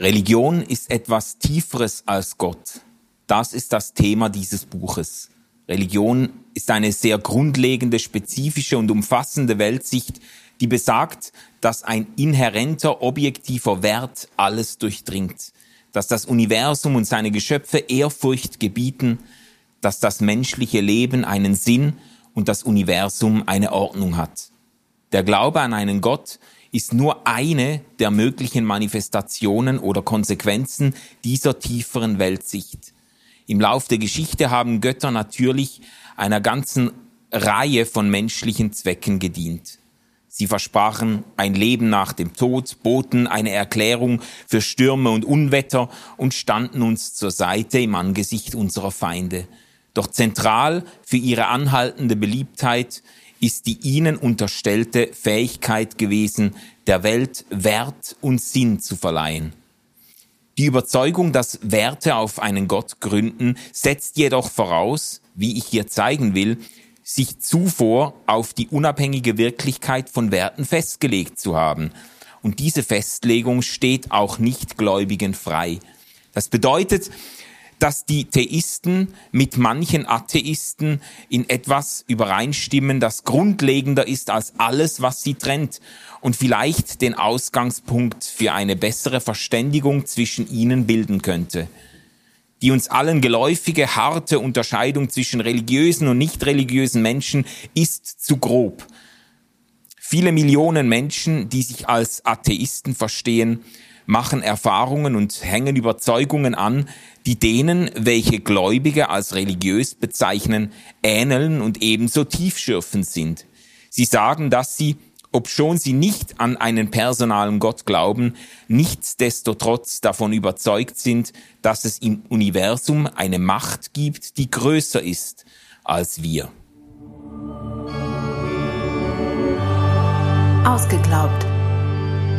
Religion ist etwas Tieferes als Gott. Das ist das Thema dieses Buches. Religion ist eine sehr grundlegende, spezifische und umfassende Weltsicht, die besagt, dass ein inhärenter, objektiver Wert alles durchdringt, dass das Universum und seine Geschöpfe Ehrfurcht gebieten, dass das menschliche Leben einen Sinn und das Universum eine Ordnung hat. Der Glaube an einen Gott ist nur eine der möglichen Manifestationen oder Konsequenzen dieser tieferen Weltsicht. Im Lauf der Geschichte haben Götter natürlich einer ganzen Reihe von menschlichen Zwecken gedient. Sie versprachen ein Leben nach dem Tod, boten eine Erklärung für Stürme und Unwetter und standen uns zur Seite im Angesicht unserer Feinde. Doch zentral für ihre anhaltende Beliebtheit ist die ihnen unterstellte Fähigkeit gewesen, der Welt Wert und Sinn zu verleihen. Die Überzeugung, dass Werte auf einen Gott gründen, setzt jedoch voraus, wie ich hier zeigen will, sich zuvor auf die unabhängige Wirklichkeit von Werten festgelegt zu haben. Und diese Festlegung steht auch Nichtgläubigen frei. Das bedeutet, dass die Theisten mit manchen Atheisten in etwas übereinstimmen, das grundlegender ist als alles, was sie trennt und vielleicht den Ausgangspunkt für eine bessere Verständigung zwischen ihnen bilden könnte. Die uns allen geläufige, harte Unterscheidung zwischen religiösen und nicht religiösen Menschen ist zu grob. Viele Millionen Menschen, die sich als Atheisten verstehen, machen Erfahrungen und hängen Überzeugungen an, die denen, welche Gläubige als religiös bezeichnen, ähneln und ebenso tiefschürfend sind. Sie sagen, dass sie, obschon sie nicht an einen personalen Gott glauben, nichtsdestotrotz davon überzeugt sind, dass es im Universum eine Macht gibt, die größer ist als wir. Ausgeglaubt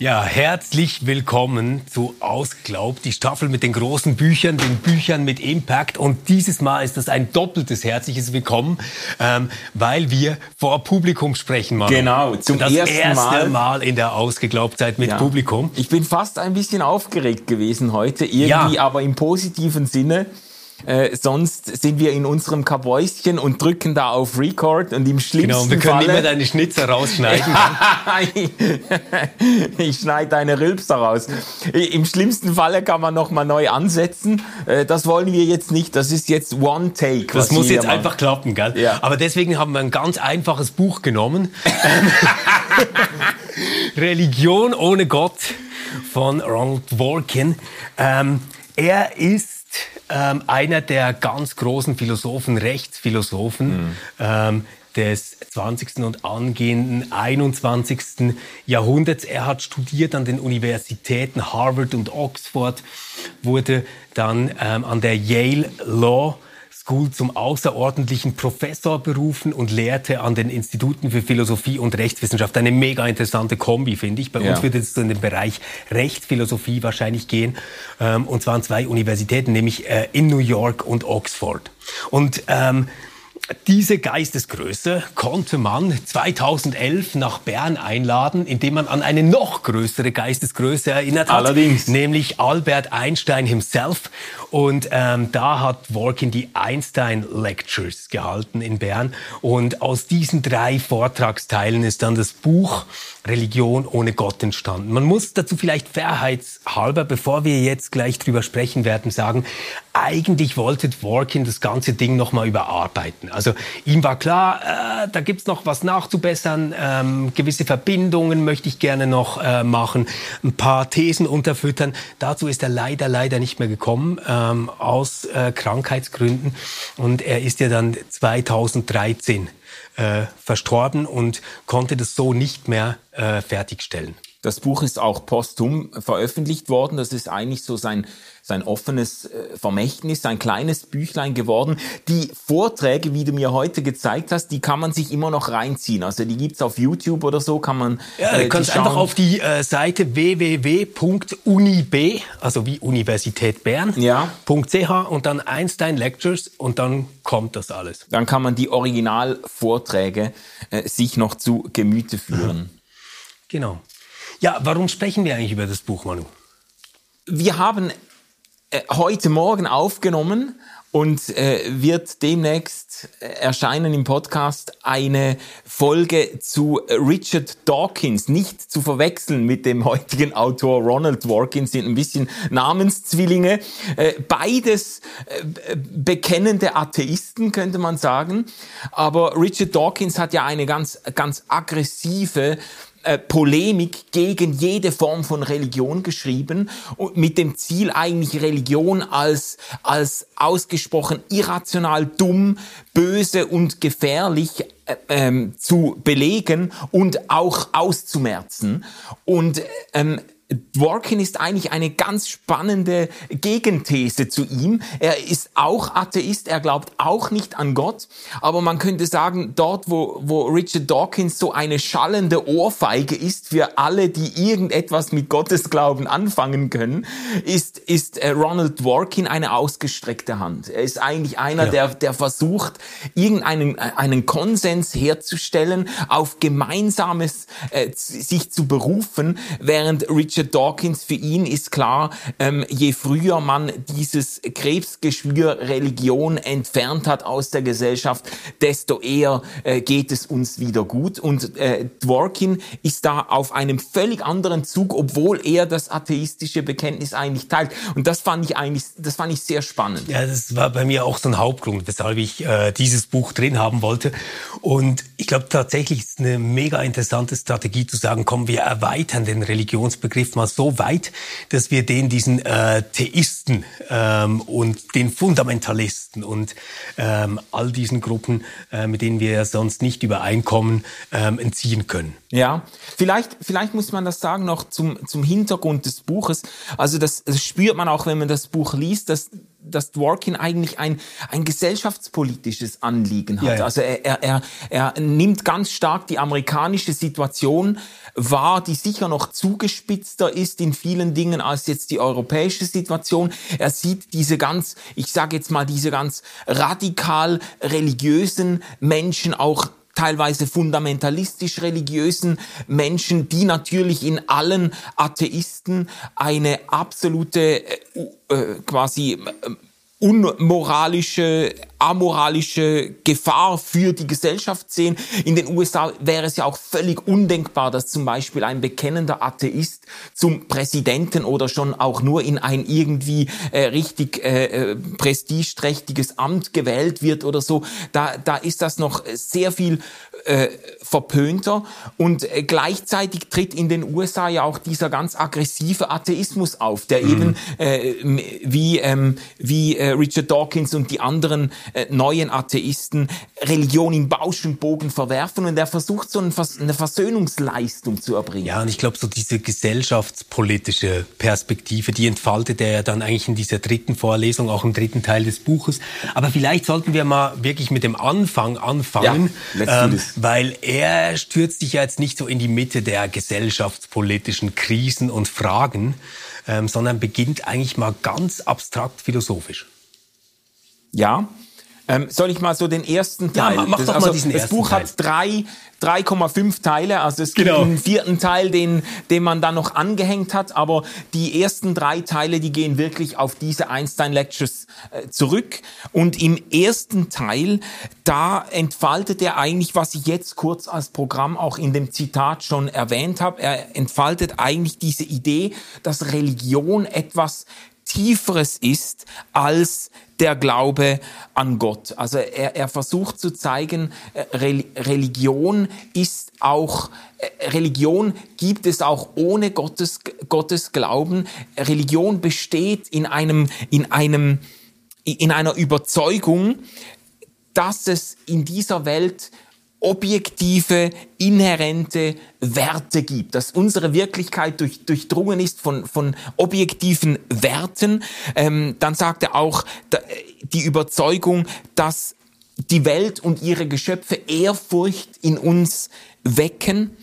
Ja, herzlich willkommen zu Ausglaubt, die Staffel mit den großen Büchern, den Büchern mit Impact. Und dieses Mal ist das ein doppeltes herzliches Willkommen, ähm, weil wir vor Publikum sprechen, Manu. Genau, zum das ersten erste Mal. Mal in der Ausglaubtzeit mit Ja. Publikum. Ich bin fast ein bisschen aufgeregt gewesen heute, irgendwie Ja. aber im positiven Sinne. Äh, sonst sind wir in unserem Kabäuschen und drücken da auf Record und im schlimmsten Genau, wir können Falle... immer deine Schnitzer rausschneiden. ich schneide deine Rülpser raus. Im schlimmsten Falle kann man noch mal neu ansetzen. Äh, Das wollen wir jetzt nicht. Das ist jetzt One Take. Das muss jetzt machen. einfach klappen, gell? Ja. Aber deswegen haben wir ein ganz einfaches Buch genommen. Religion ohne Gott von Ronald Dworkin. Ähm, er ist ähm, einer der ganz großen Philosophen, Rechtsphilosophen. Ähm, des 20. und angehenden 21. Jahrhunderts. Er hat studiert an den Universitäten Harvard und Oxford, wurde dann ähm, an der Yale Law School zum außerordentlichen Professor berufen und lehrte an den Instituten für Philosophie und Rechtswissenschaft. Eine mega interessante Kombi, finde ich. Bei Ja. uns wird es so in den Bereich Rechtsphilosophie wahrscheinlich gehen. Ähm, und zwar an zwei Universitäten, nämlich äh, in New York und Oxford. Und ähm, diese Geistesgröße konnte man 2011 nach Bern einladen, indem man an eine noch größere Geistesgröße erinnert hat. Allerdings. Nämlich Albert Einstein himself. Und ähm, da hat Dworkin die Einstein Lectures gehalten in Bern. Und aus diesen drei Vortragsteilen ist dann das Buch Religion ohne Gott entstanden. Man muss dazu vielleicht fairheitshalber, bevor wir jetzt gleich drüber sprechen werden, sagen, eigentlich wollte Dworkin das ganze Ding nochmal überarbeiten. Also ihm war klar, äh, da gibt's noch was nachzubessern, ähm, gewisse Verbindungen möchte ich gerne noch äh, machen, ein paar Thesen unterfüttern. Dazu ist er leider, leider nicht mehr gekommen, ähm, aus äh, Krankheitsgründen. Und er ist ja dann 2013 äh, verstorben und konnte das so nicht mehr äh, fertigstellen. Das Buch ist auch posthum veröffentlicht worden. Das ist eigentlich so sein, sein offenes äh, Vermächtnis, sein kleines Büchlein geworden. Die Vorträge, wie du mir heute gezeigt hast, die kann man sich immer noch reinziehen. Also die gibt's auf YouTube oder so, kann man. Ja, du äh, kannst einfach auf die äh, Seite www.unib, also wie Universität Bern, Ja. .ch und dann Einstein Lectures und dann kommt das alles. Dann kann man die Originalvorträge äh, sich noch zu Gemüte führen. Genau. Ja, warum sprechen wir eigentlich über das Buch, Manu? Wir haben äh, heute Morgen aufgenommen und äh, wird demnächst äh, erscheinen im Podcast eine Folge zu Richard Dawkins, nicht zu verwechseln mit dem heutigen Autor Ronald Dworkin, sind ein bisschen Namenszwillinge. Äh, beides äh, bekennende Atheisten, könnte man sagen. Aber Richard Dawkins hat ja eine ganz, ganz aggressive äh, Polemik gegen jede Form von Religion geschrieben und mit dem Ziel eigentlich Religion als, als ausgesprochen irrational, dumm, böse und gefährlich äh, ähm, zu belegen und auch auszumerzen. Und ähm, Dworkin ist eigentlich eine ganz spannende Gegenthese zu ihm. Er ist auch Atheist, er glaubt auch nicht an Gott, aber man könnte sagen, dort, wo, wo Richard Dawkins so eine schallende Ohrfeige ist für alle, die irgendetwas mit Gottes Glauben anfangen können, ist, ist äh, Ronald Dworkin eine ausgestreckte Hand. Er ist eigentlich einer, Ja. der, der versucht, irgendeinen äh, einen Konsens herzustellen, auf Gemeinsames äh, sich zu berufen, während Richard Dawkins für ihn ist klar, ähm, je früher man dieses Krebsgeschwür Religion entfernt hat aus der Gesellschaft, desto eher äh, geht es uns wieder gut. Und äh, Dworkin ist da auf einem völlig anderen Zug, obwohl er das atheistische Bekenntnis eigentlich teilt. Und das fand ich eigentlich, das fand ich sehr spannend. Ja, das war bei mir auch so ein Hauptgrund, weshalb ich äh, dieses Buch drin haben wollte. Und ich glaube tatsächlich ist eine mega interessante Strategie zu sagen, komm, wir erweitern den Religionsbegriff mal so weit, dass wir den diesen äh, Theisten ähm, und den Fundamentalisten und ähm, all diesen Gruppen, äh, mit denen wir ja sonst nicht übereinkommen, ähm, entziehen können. Ja, vielleicht, vielleicht muss man das sagen noch zum, zum Hintergrund des Buches. Also das, das spürt man auch, wenn man das Buch liest, dass, dass Dworkin eigentlich ein, ein gesellschaftspolitisches Anliegen hat. Ja, ja. Also er, er, er nimmt ganz stark die amerikanische Situation wahr, die sicher noch zugespitzter ist in vielen Dingen als jetzt die europäische Situation. Er sieht diese ganz, ich sage jetzt mal, diese ganz radikal religiösen Menschen auch teilweise fundamentalistisch religiösen Menschen, die natürlich in allen Atheisten eine absolute äh, äh, quasi äh, unmoralische, amoralische Gefahr für die Gesellschaft sehen. In den USA wäre es ja auch völlig undenkbar, dass zum Beispiel ein bekennender Atheist zum Präsidenten oder schon auch nur in ein irgendwie äh, richtig äh, äh, prestigeträchtiges Amt gewählt wird oder so. Da, da ist das noch sehr viel äh, verpönter und äh, gleichzeitig tritt in den USA ja auch dieser ganz aggressive Atheismus auf, der eben äh, wie ähm, wie äh, Richard Dawkins und die anderen äh, neuen Atheisten Religion in Bausch und Bogen verwerfen und er versucht so ein Vers eine Versöhnungsleistung zu erbringen. Ja, und ich glaube, so diese gesellschaftspolitische Perspektive, die entfaltet er ja dann eigentlich in dieser dritten Vorlesung, auch im dritten Teil des Buches. Aber vielleicht sollten wir mal wirklich mit dem Anfang anfangen, Ja, let's do this. Weil er stürzt sich ja jetzt nicht so in die Mitte der gesellschaftspolitischen Krisen und Fragen, ähm, sondern beginnt eigentlich mal ganz abstrakt philosophisch. Ja. Ähm, soll ich mal so den ersten Ja, Teil? mach- mach das, doch mal also, diesen Das ersten Buch Teil. hat drei 3,5 Teile, also es Genau. gibt einen vierten Teil, den, den man dann noch angehängt hat, aber die ersten drei Teile, die gehen wirklich auf diese Einstein Lectures äh, zurück. Und im ersten Teil, da entfaltet er eigentlich, was ich jetzt kurz als Programm auch in dem Zitat schon erwähnt habe, er entfaltet eigentlich diese Idee, dass Religion etwas Tieferes ist als der Glaube an Gott. Also er, er versucht zu zeigen, äh, Rel- Religion ist auch, äh, Religion gibt es auch ohne Gottes, Gottes Glauben. Religion besteht in einem, in einem, in einer Überzeugung, dass es in dieser Welt objektive, inhärente Werte gibt, dass unsere Wirklichkeit durch, durchdrungen ist von, von objektiven Werten. Ähm, dann sagt er auch die Überzeugung, dass die Welt und ihre Geschöpfe Ehrfurcht in uns wecken,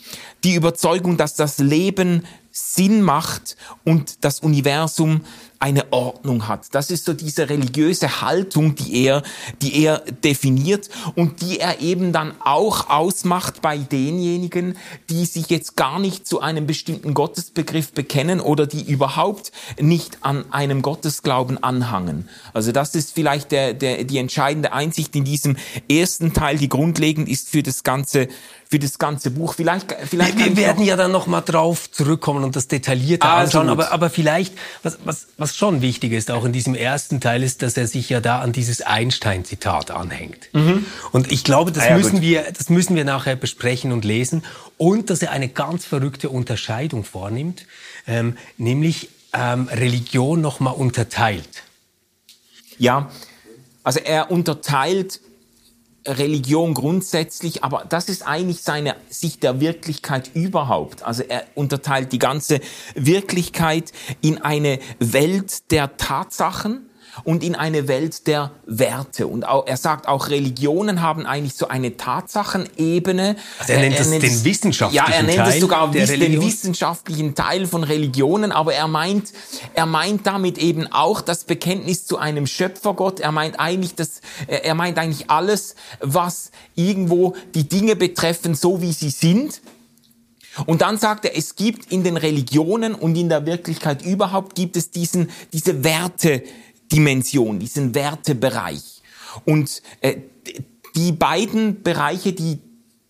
die Überzeugung, dass das Leben Sinn macht und das Universum eine Ordnung hat. Das ist so diese religiöse Haltung, die er, die er definiert und die er eben dann auch ausmacht bei denjenigen, die sich jetzt gar nicht zu einem bestimmten Gottesbegriff bekennen oder die überhaupt nicht an einem Gottesglauben anhangen. Also das ist vielleicht der, der, die entscheidende Einsicht in diesem ersten Teil, die grundlegend ist für das ganze für das ganze Buch. Vielleicht, vielleicht wir, wir werden ja dann noch mal drauf zurückkommen und das detaillierter also anschauen. Aber, aber vielleicht, was, was, was schon wichtig ist, auch in diesem ersten Teil, ist, dass er sich ja da an dieses Einstein-Zitat anhängt. Mhm. Und ich glaube, das, ah, ja, müssen wir, das müssen wir nachher besprechen und lesen. Und dass er eine ganz verrückte Unterscheidung vornimmt, ähm, nämlich ähm, Religion noch mal unterteilt. Ja, also er unterteilt Religion grundsätzlich, aber das ist eigentlich seine Sicht der Wirklichkeit überhaupt. Also er unterteilt die ganze Wirklichkeit in eine Welt der Tatsachen, und in eine Welt der Werte. Und auch, er sagt auch, Religionen haben eigentlich so eine Tatsachenebene. Also er nennt er, er nennt es den wissenschaftlichen Teil. Ja, er nennt Teil es sogar den wissenschaftlichen Teil von Religionen, aber er meint, er meint damit eben auch das Bekenntnis zu einem Schöpfergott. Er meint eigentlich das, er meint eigentlich alles, was irgendwo die Dinge betreffen, so wie sie sind. Und dann sagt er, es gibt in den Religionen und in der Wirklichkeit überhaupt gibt es diesen, diese Werte, Dimension, diesen Wertebereich. Und äh, die beiden Bereiche, die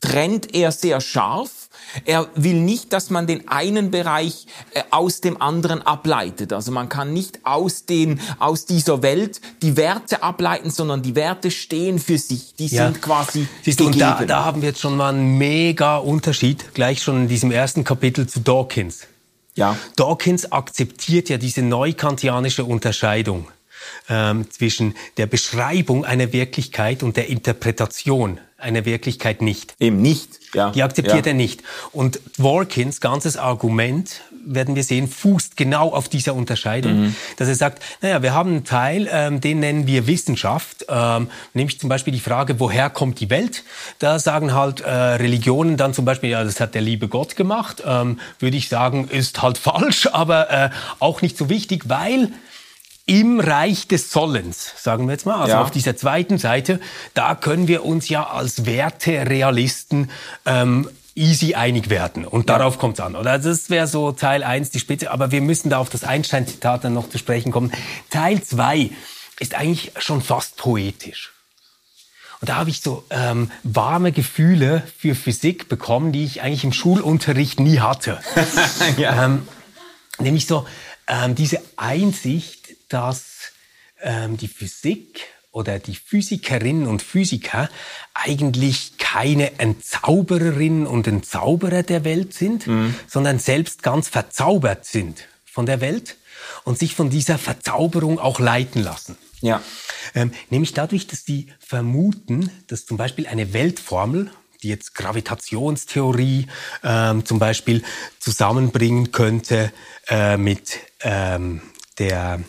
trennt er sehr scharf. Er will nicht, dass man den einen Bereich äh, aus dem anderen ableitet. Also man kann nicht aus den aus dieser Welt die Werte ableiten, sondern die Werte stehen für sich. Die ja. sind quasi Siehst du, und da, da haben wir jetzt schon mal einen mega Unterschied gleich schon in diesem ersten Kapitel zu Dawkins. Ja. Dawkins akzeptiert ja diese neukantianische Unterscheidung ähm, zwischen der Beschreibung einer Wirklichkeit und der Interpretation einer Wirklichkeit nicht. Eben nicht, ja. Die akzeptiert ja. er nicht. Und Dworkins ganzes Argument, werden wir sehen, fußt genau auf dieser Unterscheidung, mhm. dass er sagt, naja, wir haben einen Teil, ähm, den nennen wir Wissenschaft, ähm, nämlich zum Beispiel die Frage, woher kommt die Welt? Da sagen halt äh, Religionen dann zum Beispiel, ja, das hat der liebe Gott gemacht, ähm, würde ich sagen, ist halt falsch, aber äh, auch nicht so wichtig, weil im Reich des Sollens, sagen wir jetzt mal, also ja. auf dieser zweiten Seite, da können wir uns ja als Werterealisten ähm, easy einig werden. Und ja. darauf kommt es an. Oder das wäre so Teil eins die Spitze. Aber wir müssen da auf das Einstein-Zitat dann noch zu sprechen kommen. Teil zwei ist eigentlich schon fast poetisch. Und da habe ich so ähm, warme Gefühle für Physik bekommen, die ich eigentlich im Schulunterricht nie hatte. ja. ähm, nämlich so ähm, diese Einsicht, dass ähm, die Physik oder die Physikerinnen und Physiker eigentlich keine Entzaubererinnen und Entzauberer der Welt sind, mhm. sondern selbst ganz verzaubert sind von der Welt und sich von dieser Verzauberung auch leiten lassen. Ja. Ähm, nämlich dadurch, dass die vermuten, dass zum Beispiel eine Weltformel, die jetzt Gravitationstheorie ähm, zum Beispiel zusammenbringen könnte äh, mit ähm, der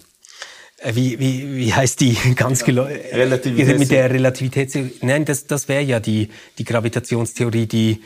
wie, wie, wie heißt die ganz genau? Relativität. Mit der Relativitätstheorie. Nein, das, das wäre ja die, die Gravitationstheorie, die,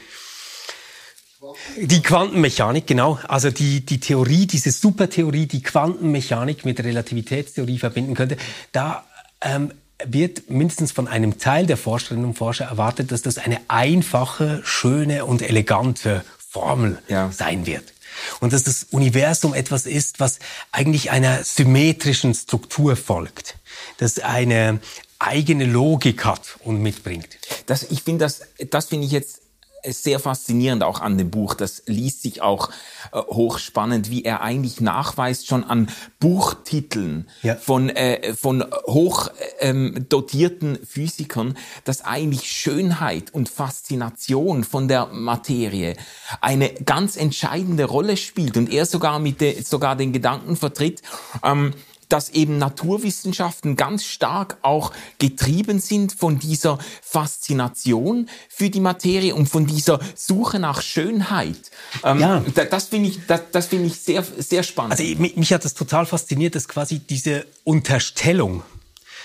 die Quantenmechanik, genau. Also die, die Theorie, diese Supertheorie, die Quantenmechanik mit Relativitätstheorie verbinden könnte. Da ähm, wird mindestens von einem Teil der Forscherinnen und Forscher erwartet, dass das eine einfache, schöne und elegante Formel ja. sein wird. Und dass das Universum etwas ist, was eigentlich einer symmetrischen Struktur folgt. Das eine eigene Logik hat und mitbringt. Das, ich finde das, das finde ich jetzt sehr faszinierend auch an dem Buch. Das liest sich auch äh, hochspannend, wie er eigentlich nachweist schon an Buchtiteln ja. von, äh, von hoch ähm, dotierten Physikern, dass eigentlich Schönheit und Faszination von der Materie eine ganz entscheidende Rolle spielt und er sogar mit de, sogar den Gedanken vertritt, ähm, dass eben Naturwissenschaften ganz stark auch getrieben sind von dieser Faszination für die Materie und von dieser Suche nach Schönheit. Ähm, ja. Das finde ich, das, das finde ich sehr, sehr spannend. Also mich, mich hat das total fasziniert, dass quasi diese Unterstellung,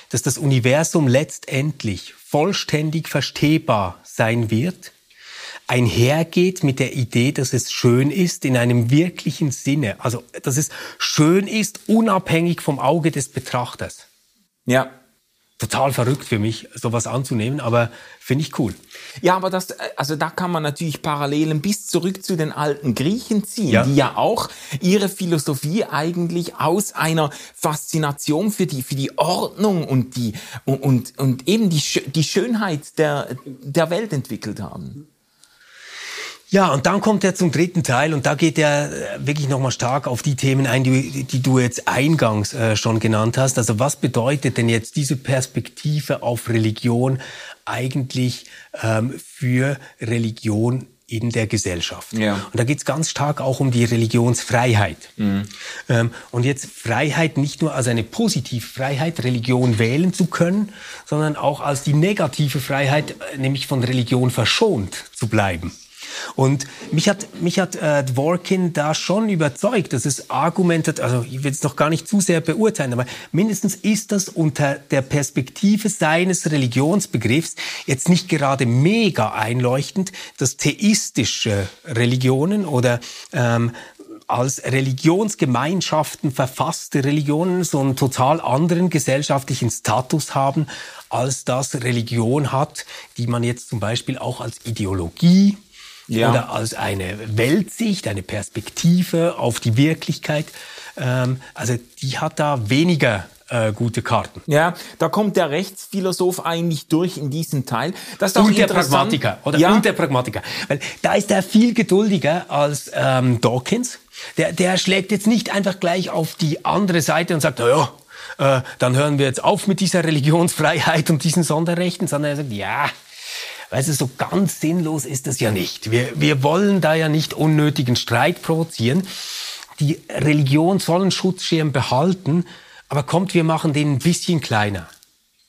dass das Universum letztendlich vollständig verstehbar sein wird, einhergeht mit der Idee, dass es schön ist in einem wirklichen Sinne. Also, dass es schön ist, unabhängig vom Auge des Betrachters. Ja. Total verrückt für mich, sowas anzunehmen, aber finde ich cool. Ja, aber das, also da kann man natürlich Parallelen bis zurück zu den alten Griechen ziehen, ja. die ja auch ihre Philosophie eigentlich aus einer Faszination für die, für die Ordnung und die, und, und, und eben die, die Schönheit der, der Welt entwickelt haben. Ja, und dann kommt er zum dritten Teil und da geht er äh, wirklich nochmal stark auf die Themen ein, die, die du jetzt eingangs äh, schon genannt hast. Also was bedeutet denn jetzt diese Perspektive auf Religion eigentlich ähm, für Religion in der Gesellschaft. Ja. Und da geht es ganz stark auch um die Religionsfreiheit. Mhm. Ähm, und jetzt Freiheit nicht nur als eine positive Freiheit, Religion wählen zu können, sondern auch als die negative Freiheit, äh, nämlich von Religion verschont zu bleiben. Und mich hat, mich hat äh, Dworkin da schon überzeugt, dass es argumentet, also ich will es noch gar nicht zu sehr beurteilen, aber mindestens ist das unter der Perspektive seines Religionsbegriffs jetzt nicht gerade mega einleuchtend, dass theistische Religionen oder ähm, als Religionsgemeinschaften verfasste Religionen so einen total anderen gesellschaftlichen Status haben, als das Religion hat, die man jetzt zum Beispiel auch als Ideologie ja. oder als eine Weltsicht, eine Perspektive auf die Wirklichkeit. Ähm, also die hat da weniger äh, gute Karten. Ja, da kommt der Rechtsphilosoph eigentlich durch in diesem Teil. Das ist auch und der Pragmatiker, oder? Ja. Und der Pragmatiker. Weil da ist er viel geduldiger als ähm, Dawkins. Der, der schlägt jetzt nicht einfach gleich auf die andere Seite und sagt, ja, äh, dann hören wir jetzt auf mit dieser Religionsfreiheit und diesen Sonderrechten, sondern er sagt, ja, Weißt du, so ganz sinnlos ist das ja nicht. Wir, wir wollen da ja nicht unnötigen Streit provozieren. Die Religion soll einen Schutzschirm behalten, aber kommt, wir machen den ein bisschen kleiner.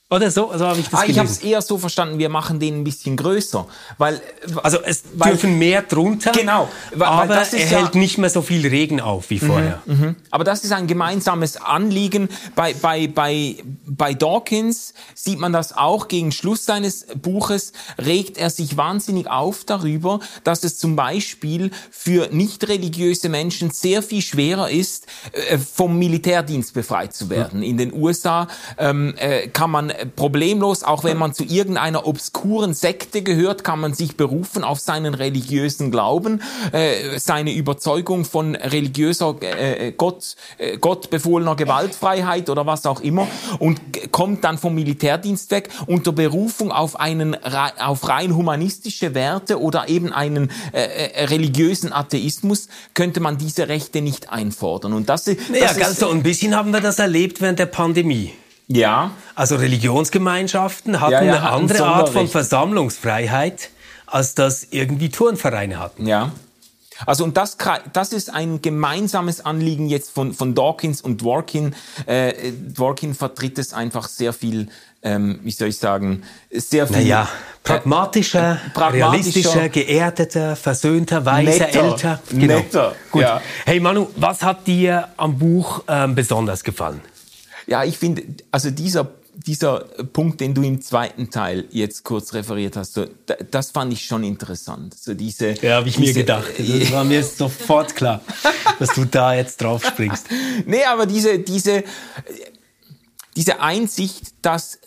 Oder so, so habe ich das ah, Ich habe es eher so verstanden, wir machen den ein bisschen größer, weil also es weil, dürfen mehr drunter. Genau, weil, aber weil er ja, hält nicht mehr so viel Regen auf wie mhm, vorher. Mhm, aber das ist ein gemeinsames Anliegen. Bei bei bei bei Dawkins sieht man das auch gegen Schluss seines Buches regt er sich wahnsinnig auf darüber, dass es zum Beispiel für nicht religiöse Menschen sehr viel schwerer ist, äh, vom Militärdienst befreit zu werden. Mhm. In den USA ähm, äh, kann man problemlos, auch wenn man zu irgendeiner obskuren Sekte gehört, kann man sich berufen auf seinen religiösen Glauben, äh, seine Überzeugung von religiöser äh, Gott, äh, Gottbefohlener Gewaltfreiheit oder was auch immer und kommt dann vom Militärdienst weg unter Berufung auf einen auf rein humanistische Werte oder eben einen äh, äh religiösen Atheismus könnte man diese Rechte nicht einfordern und das, das naja, ganz so ein bisschen haben wir das erlebt während der Pandemie. Ja. Also Religionsgemeinschaften hatten ja, ja, eine andere Art von Versammlungsfreiheit, als das irgendwie Turnvereine hatten. Ja. Also und das, das ist ein gemeinsames Anliegen jetzt von, von Dawkins und Dworkin. Äh, Dworkin vertritt es einfach sehr viel, ähm, wie soll ich sagen, sehr viel... Naja, pragmatischer, äh, pragmatischer realistischer, geerdeter, versöhnter, weiser, netter, älter. Genau. Netter, Gut. Ja. Hey Manu, was hat dir am Buch ähm, besonders gefallen? Ja, ich finde, also dieser dieser Punkt, den du im zweiten Teil jetzt kurz referiert hast, so, das fand ich schon interessant. So diese, ja, habe ich diese, mir gedacht. Das war mir sofort klar, dass du da jetzt drauf springst. Nee, aber diese, diese, diese Einsicht, dass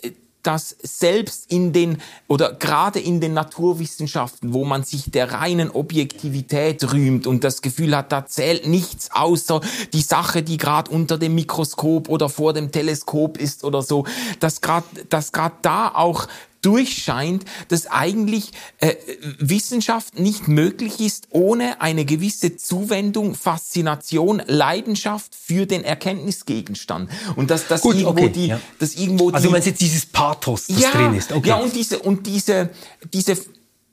dass selbst in den oder gerade in den Naturwissenschaften, wo man sich der reinen Objektivität rühmt und das Gefühl hat, da zählt nichts außer die Sache, die gerade unter dem Mikroskop oder vor dem Teleskop ist oder so, dass gerade dass gerade da auch durchscheint, dass eigentlich äh, Wissenschaft nicht möglich ist ohne eine gewisse Zuwendung, Faszination, Leidenschaft für den Erkenntnisgegenstand und dass das irgendwo okay, die, ja. dass irgendwo also du meinst jetzt dieses Pathos, das ja, drin ist, okay. ja und diese und diese diese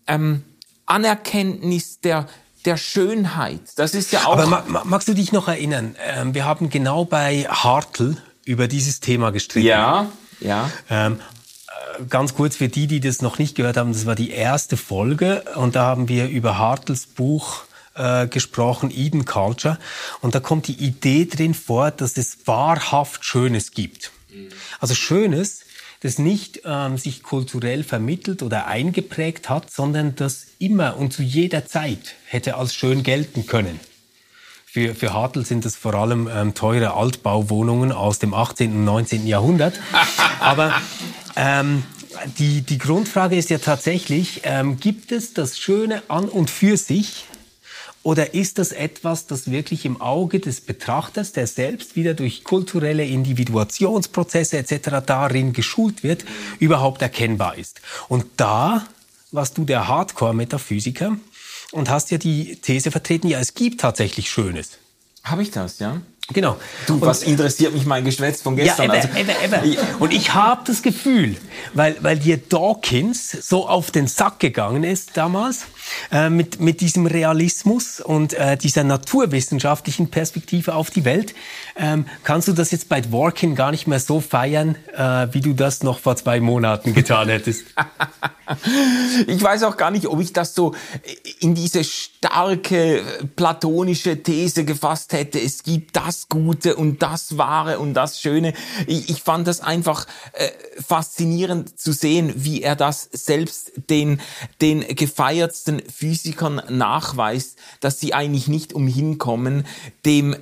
ähm, Anerkenntnis der der Schönheit. Das ist ja auch. Aber magst du dich noch erinnern? Ähm, wir haben genau bei Hartl über dieses Thema gestritten. Ja, ja. Ähm, äh, ganz kurz für die, die das noch nicht gehört haben, das war die erste Folge und da haben wir über Hartels Buch äh, gesprochen, Eden Culture. Und da kommt die Idee drin vor, dass es wahrhaft Schönes gibt. Also Schönes, das nicht ähm, sich kulturell vermittelt oder eingeprägt hat, sondern das immer und zu jeder Zeit hätte als schön gelten können. Für, für Hartl sind das vor allem ähm, teure Altbauwohnungen aus dem 18. und 19. Jahrhundert. Aber ähm, die, die Grundfrage ist ja tatsächlich, ähm, gibt es das Schöne an und für sich oder ist das etwas, das wirklich im Auge des Betrachters, der selbst wieder durch kulturelle Individuationsprozesse etc. darin geschult wird, überhaupt erkennbar ist? Und da warst du der Hardcore-Metaphysiker und hast ja die These vertreten, ja, es gibt tatsächlich Schönes. Habe ich das, ja? Genau. Du, und, was interessiert mich mein Geschwätz von gestern? Ja, ever, also, ever, ever. Und ich habe das Gefühl, weil, weil dir Dawkins so auf den Sack gegangen ist damals, äh, mit, mit diesem Realismus und äh, dieser naturwissenschaftlichen Perspektive auf die Welt, ähm, kannst du das jetzt bei Dworkin gar nicht mehr so feiern, äh, wie du das noch vor zwei Monaten getan hättest. ich weiß auch gar nicht, ob ich das so in diese starke platonische These gefasst hätte. Es gibt das Gute und das Wahre und das Schöne. Ich, ich fand das einfach äh, faszinierend zu sehen, wie er das selbst den, den gefeiertsten Physikern nachweist, dass sie eigentlich nicht umhin kommen, dem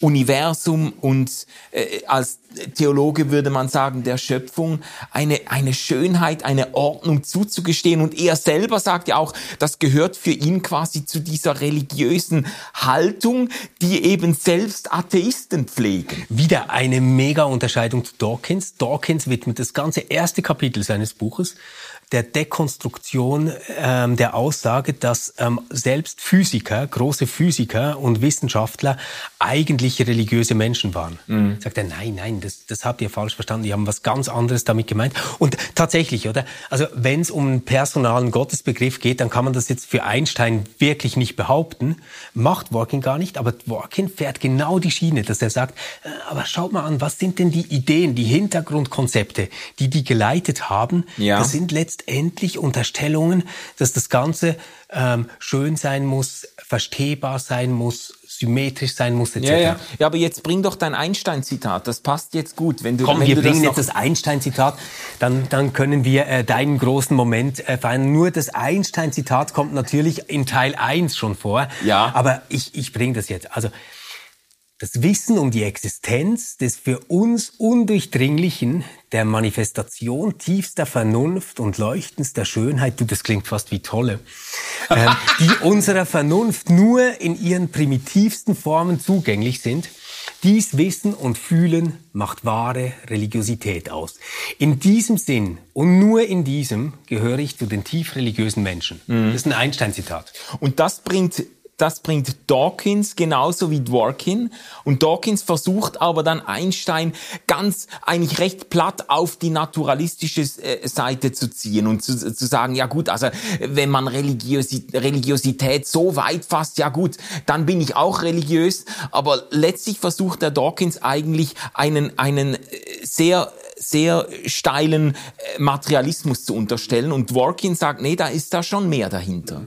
Universum und äh, als Theologe würde man sagen, der Schöpfung eine, eine Schönheit, eine Ordnung zuzugestehen. Und er selber sagt ja auch, das gehört für ihn quasi zu dieser religiösen Haltung, die eben selbst Atheisten pflegen. Wieder eine mega Unterscheidung zu Dawkins. Dawkins widmet das ganze erste Kapitel seines Buches der Dekonstruktion ähm, der Aussage, dass ähm, selbst Physiker, große Physiker und Wissenschaftler eigentlich religiöse Menschen waren. Mhm. Sagt er, nein, nein, das, das habt ihr falsch verstanden, die haben was ganz anderes damit gemeint. Und tatsächlich, oder? Also wenn es um einen personalen Gottesbegriff geht, dann kann man das jetzt für Einstein wirklich nicht behaupten. Macht Dworkin gar nicht, aber Dworkin fährt genau die Schiene, dass er sagt, äh, aber schaut mal an, was sind denn die Ideen, die Hintergrundkonzepte, die die geleitet haben? Ja. Das sind letztendlich letztendlich Unterstellungen, dass das Ganze ähm, schön sein muss, verstehbar sein muss, symmetrisch sein muss, etc. Ja, ja. ja aber jetzt bring doch dein Einstein-Zitat. Das passt jetzt gut. Wenn du, Komm, wenn wir du bringen das jetzt das Einstein-Zitat. Dann, dann können wir äh, deinen großen Moment äh, feiern. Nur das Einstein-Zitat kommt natürlich in Teil 1 schon vor. Ja. Aber ich, ich bringe das jetzt. Also, das Wissen um die Existenz des für uns Undurchdringlichen, der Manifestation tiefster Vernunft und leuchtendster Schönheit, du, das klingt fast wie tolle, ähm, die unserer Vernunft nur in ihren primitivsten Formen zugänglich sind, dies Wissen und Fühlen macht wahre Religiosität aus. In diesem Sinn und nur in diesem gehöre ich zu den tief religiösen Menschen. Mhm. Das ist ein Einstein-Zitat. Und das bringt das bringt Dawkins genauso wie Dworkin. Und Dawkins versucht aber dann Einstein ganz eigentlich recht platt auf die naturalistische äh, Seite zu ziehen und zu, zu sagen, ja gut, also wenn man Religiosität, Religiosität so weit fasst, ja gut, dann bin ich auch religiös. Aber letztlich versucht der Dawkins eigentlich einen, einen äh, sehr sehr steilen äh, Materialismus zu unterstellen. Und Dworkin sagt, nee, da ist da schon mehr dahinter.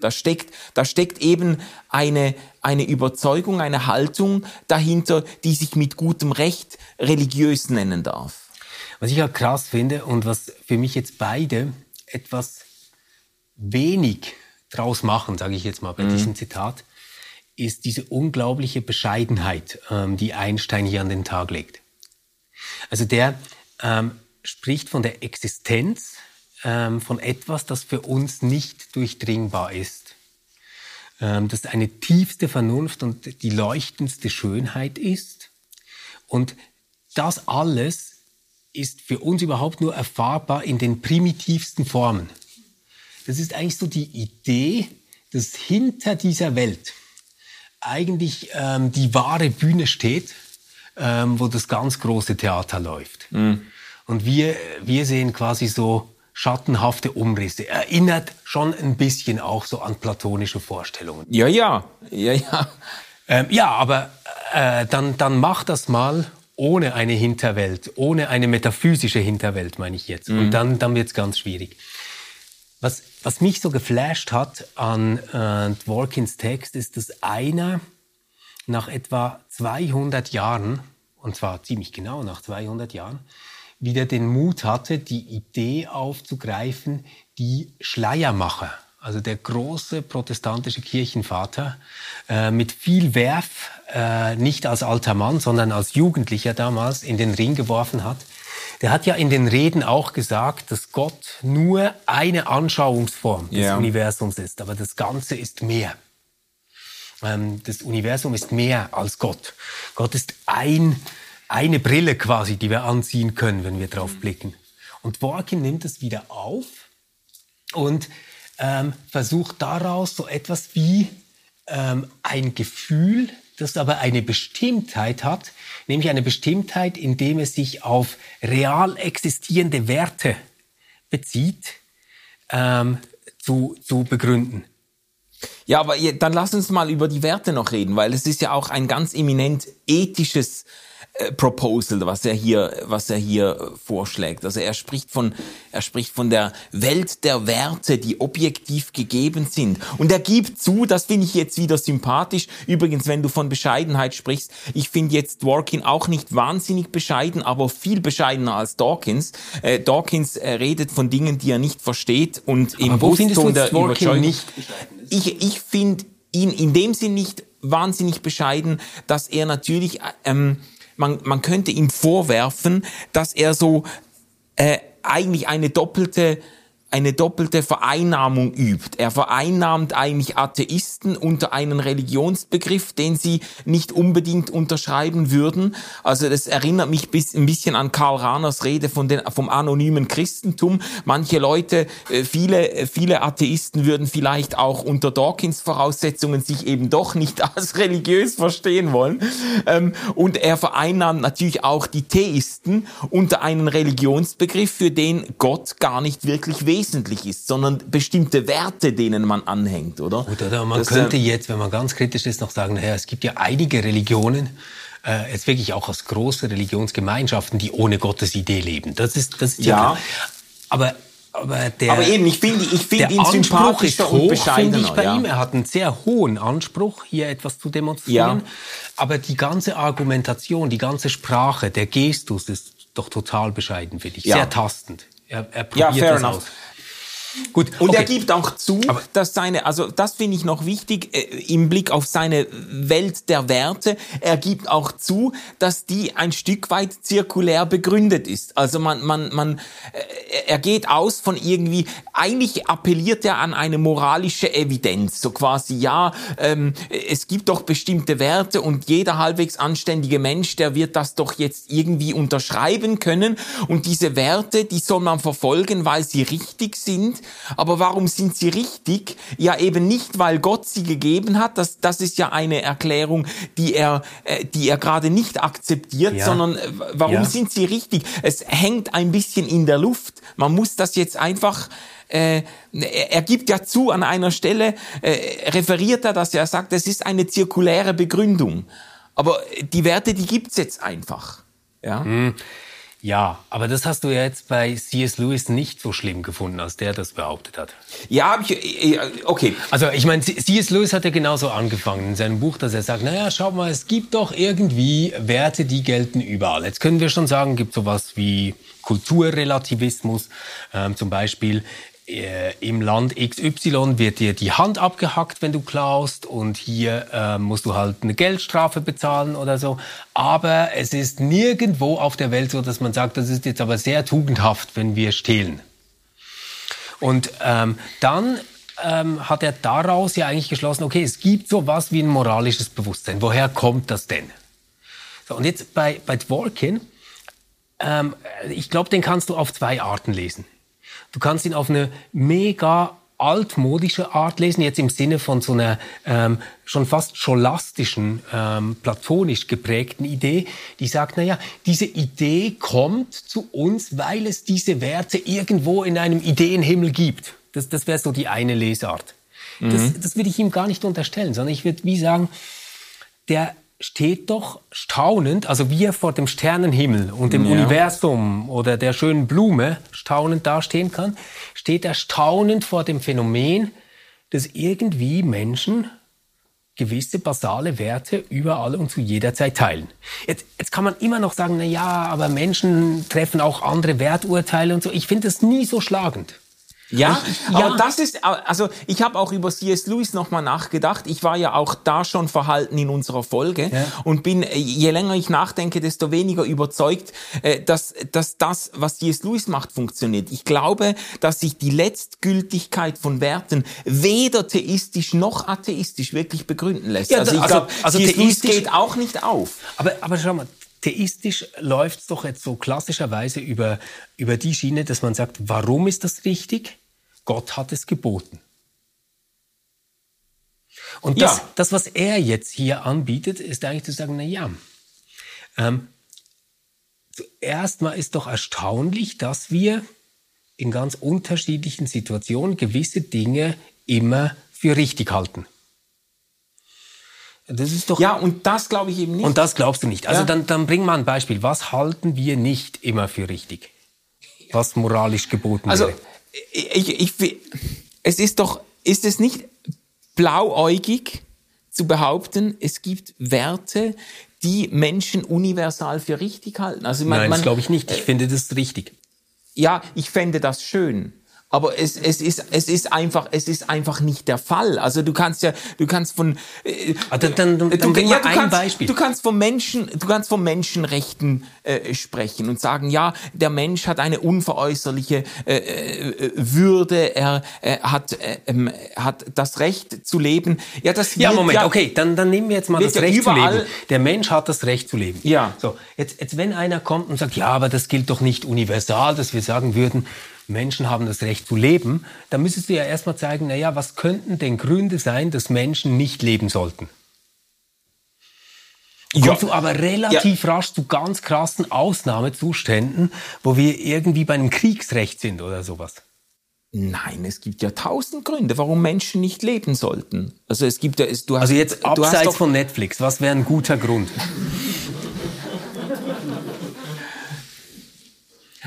Da steckt, da steckt eben eine, eine Überzeugung, eine Haltung dahinter, die sich mit gutem Recht religiös nennen darf. Was ich halt krass finde und was für mich jetzt beide etwas wenig draus machen, sage ich jetzt mal bei mhm. diesem Zitat, ist diese unglaubliche Bescheidenheit, ähm, die Einstein hier an den Tag legt. Also der ähm, spricht von der Existenz ähm, von etwas, das für uns nicht durchdringbar ist. Ähm, das eine tiefste Vernunft und die leuchtendste Schönheit ist. Und das alles ist für uns überhaupt nur erfahrbar in den primitivsten Formen. Das ist eigentlich so die Idee, dass hinter dieser Welt eigentlich ähm, die wahre Bühne steht, ähm, wo das ganz große Theater läuft. Mhm. Und wir, wir sehen quasi so schattenhafte Umrisse. Erinnert schon ein bisschen auch so an platonische Vorstellungen. Ja, ja, ja, ja. Ähm, ja, aber äh, dann, dann mach das mal ohne eine Hinterwelt, ohne eine metaphysische Hinterwelt, meine ich jetzt. Mhm. Und dann, dann wird es ganz schwierig. Was, was mich so geflasht hat an äh, Dworkins Text, ist, dass einer nach etwa 200 Jahren, und zwar ziemlich genau nach 200 Jahren, wieder den Mut hatte, die Idee aufzugreifen, die Schleiermacher, also der große protestantische Kirchenvater, äh, mit viel Werf, äh, nicht als alter Mann, sondern als Jugendlicher damals in den Ring geworfen hat. Der hat ja in den Reden auch gesagt, dass Gott nur eine Anschauungsform des yeah. Universums ist, aber das Ganze ist mehr. Ähm, das Universum ist mehr als Gott. Gott ist ein eine Brille quasi, die wir anziehen können, wenn wir drauf blicken. Und Dworkin nimmt es wieder auf und ähm, versucht daraus so etwas wie ähm, ein Gefühl, das aber eine Bestimmtheit hat, nämlich eine Bestimmtheit, indem es sich auf real existierende Werte bezieht, ähm, zu, zu begründen. Ja, aber dann lass uns mal über die Werte noch reden, weil es ist ja auch ein ganz eminent ethisches äh, Proposal, was er hier, was er hier äh, vorschlägt. Also er spricht von, er spricht von der Welt der Werte, die objektiv gegeben sind. Und er gibt zu, das finde ich jetzt wieder sympathisch. Übrigens, wenn du von Bescheidenheit sprichst, ich finde jetzt Dworkin auch nicht wahnsinnig bescheiden, aber viel bescheidener als Dawkins. Äh, Dawkins äh, redet von Dingen, die er nicht versteht und im wo findest du der Dworkin nicht Ich, ich finde ihn in dem Sinn nicht wahnsinnig bescheiden, dass er natürlich ähm, man, man könnte ihm vorwerfen, dass er so äh, eigentlich eine doppelte eine doppelte Vereinnahmung übt. Er vereinnahmt eigentlich Atheisten unter einen Religionsbegriff, den sie nicht unbedingt unterschreiben würden. Also das erinnert mich ein bisschen an Karl Rahners Rede von den, vom anonymen Christentum. Manche Leute, äh, viele, viele Atheisten würden vielleicht auch unter Dawkins Voraussetzungen sich eben doch nicht als religiös verstehen wollen. Ähm, und er vereinnahmt natürlich auch die Theisten unter einen Religionsbegriff, für den Gott gar nicht wirklich wesentlich wesentlich ist, sondern bestimmte Werte, denen man anhängt, oder? Gut, oder man das, könnte äh, jetzt, wenn man ganz kritisch ist, noch sagen, naja, es gibt ja einige Religionen, äh, jetzt wirklich auch als große Religionsgemeinschaften, die ohne Gottes Idee leben. Das ist, das ist ja, ja Aber aber, der, aber eben, ich finde ich finde ihn Anspruch ist hoch, bescheidener. Ich bei ja. ihm. Er hat einen sehr hohen Anspruch, hier etwas zu demonstrieren. Ja. Aber die ganze Argumentation, die ganze Sprache, der Gestus ist doch total bescheiden, finde ich. Ja. Sehr tastend. Er, er probiert ja, fair das enough. aus. Gut, und okay. er gibt auch zu, Aber dass seine, also das finde ich noch wichtig äh, im Blick auf seine Welt der Werte. Er gibt auch zu, dass die ein Stück weit zirkulär begründet ist. Also man, man, man, äh, er geht aus von irgendwie. Eigentlich appelliert er an eine moralische Evidenz, so quasi ja, ähm, es gibt doch bestimmte Werte und jeder halbwegs anständige Mensch, der wird das doch jetzt irgendwie unterschreiben können. Und diese Werte, die soll man verfolgen, weil sie richtig sind aber warum sind sie richtig? Ja, eben nicht, weil Gott sie gegeben hat. Das, das ist ja eine Erklärung, die er, äh, die er gerade nicht akzeptiert, ja. sondern äh, warum ja. sind sie richtig? Es hängt ein bisschen in der Luft. Man muss das jetzt einfach äh, er gibt ja zu an einer Stelle, äh, referiert er das, er sagt, es ist eine zirkuläre Begründung. Aber die Werte, die gibt's jetzt einfach. Ja. Hm. Ja, aber das hast du ja jetzt bei C.S. Lewis nicht so schlimm gefunden, als der das behauptet hat. Ja, ich, okay. Also ich meine, C.S. Lewis hat ja genauso angefangen in seinem Buch, dass er sagt, naja, schau mal, es gibt doch irgendwie Werte, die gelten überall. Jetzt können wir schon sagen, gibt sowas wie Kulturrelativismus, ähm, zum Beispiel äh, im Land XY wird dir die Hand abgehackt, wenn du klaust und hier äh, musst du halt eine Geldstrafe bezahlen oder so. Aber es ist nirgendwo auf der Welt so, dass man sagt, das ist jetzt aber sehr tugendhaft, wenn wir stehlen. Und ähm, dann ähm, hat er daraus ja eigentlich geschlossen, okay, es gibt so was wie ein moralisches Bewusstsein. Woher kommt das denn? So, und jetzt bei, bei Dworkin, ähm, ich glaube, den kannst du auf zwei Arten lesen. Du kannst ihn auf eine mega altmodische Art lesen, jetzt im Sinne von so einer ähm, schon fast scholastischen, ähm, platonisch geprägten Idee, die sagt, naja, diese Idee kommt zu uns, weil es diese Werte irgendwo in einem Ideenhimmel gibt. Das, das wäre so die eine Lesart. Mhm. Das, das würde ich ihm gar nicht unterstellen, sondern ich würde wie sagen, der steht doch staunend, also wie er vor dem Sternenhimmel und dem Ja. Universum oder der schönen Blume staunend dastehen kann, steht er staunend vor dem Phänomen, dass irgendwie Menschen gewisse basale Werte überall und zu jeder Zeit teilen. Jetzt, jetzt kann man immer noch sagen, na ja, aber Menschen treffen auch andere Werturteile und so. Ich finde das nie so schlagend. Ja, ja. aber das ist, also ich habe auch über C.S. Lewis nochmal nachgedacht. Ich war ja auch da schon verhalten in unserer Folge Ja. und bin, äh, je länger ich nachdenke, desto weniger überzeugt, äh, dass, dass das, was C.S. Lewis macht, funktioniert. Ich glaube, dass sich die Letztgültigkeit von Werten weder theistisch noch atheistisch wirklich begründen lässt. Ja, also ich also- glaube, also C.S. Lewis geht auch nicht auf. Aber, aber schau mal, theistisch läuft es doch jetzt so klassischerweise über, über die Schiene, dass man sagt, warum ist das richtig? Gott hat es geboten. Und das, Ja. das, was er jetzt hier anbietet, ist eigentlich zu sagen, na ja, ähm, zuerst mal ist doch erstaunlich, dass wir in ganz unterschiedlichen Situationen gewisse Dinge immer für richtig halten. Das ist doch Ja, und das glaube ich eben nicht. und das glaubst du nicht. Also Ja. dann, dann bring mal ein Beispiel. Was halten wir nicht immer für richtig? Was moralisch geboten Also, wäre? Ich, ich, es ist doch, ist es nicht blauäugig zu behaupten, es gibt Werte, die Menschen universal für richtig halten? Also, man, Nein, das glaube ich nicht. Ich finde das richtig. ja, ich fände das schön. Aber es, es, ist, es, ist einfach, es ist einfach nicht der Fall. Also du kannst ja, du kannst von äh, Ah, dann- dann- dann du, ja, du ein kannst, Beispiel. Du kannst von Menschen, du kannst von Menschenrechten äh, sprechen und sagen, ja, der Mensch hat eine unveräußerliche äh, äh, Würde, er äh, hat, äh, ähm, hat das Recht zu leben. Ja, das Ja, Moment, ja, okay, dann, dann nehmen wir jetzt mal das ja Recht zu überall- leben. Der Mensch hat das Recht zu leben. Ja. So, jetzt, jetzt wenn einer kommt und sagt, ja, aber das gilt doch nicht universal, dass wir sagen würden, Menschen haben das Recht zu leben, dann müsstest du ja erstmal zeigen, na ja, was könnten denn Gründe sein, dass Menschen nicht leben sollten? Ja. Kommst du aber relativ rasch zu ganz krassen Ausnahmezuständen, wo wir irgendwie bei einem Kriegsrecht sind oder sowas. Nein, es gibt ja tausend Gründe, warum Menschen nicht leben sollten. Also es gibt ja, es, du hast, Also jetzt abseits doch- von Netflix, was wäre ein guter Grund?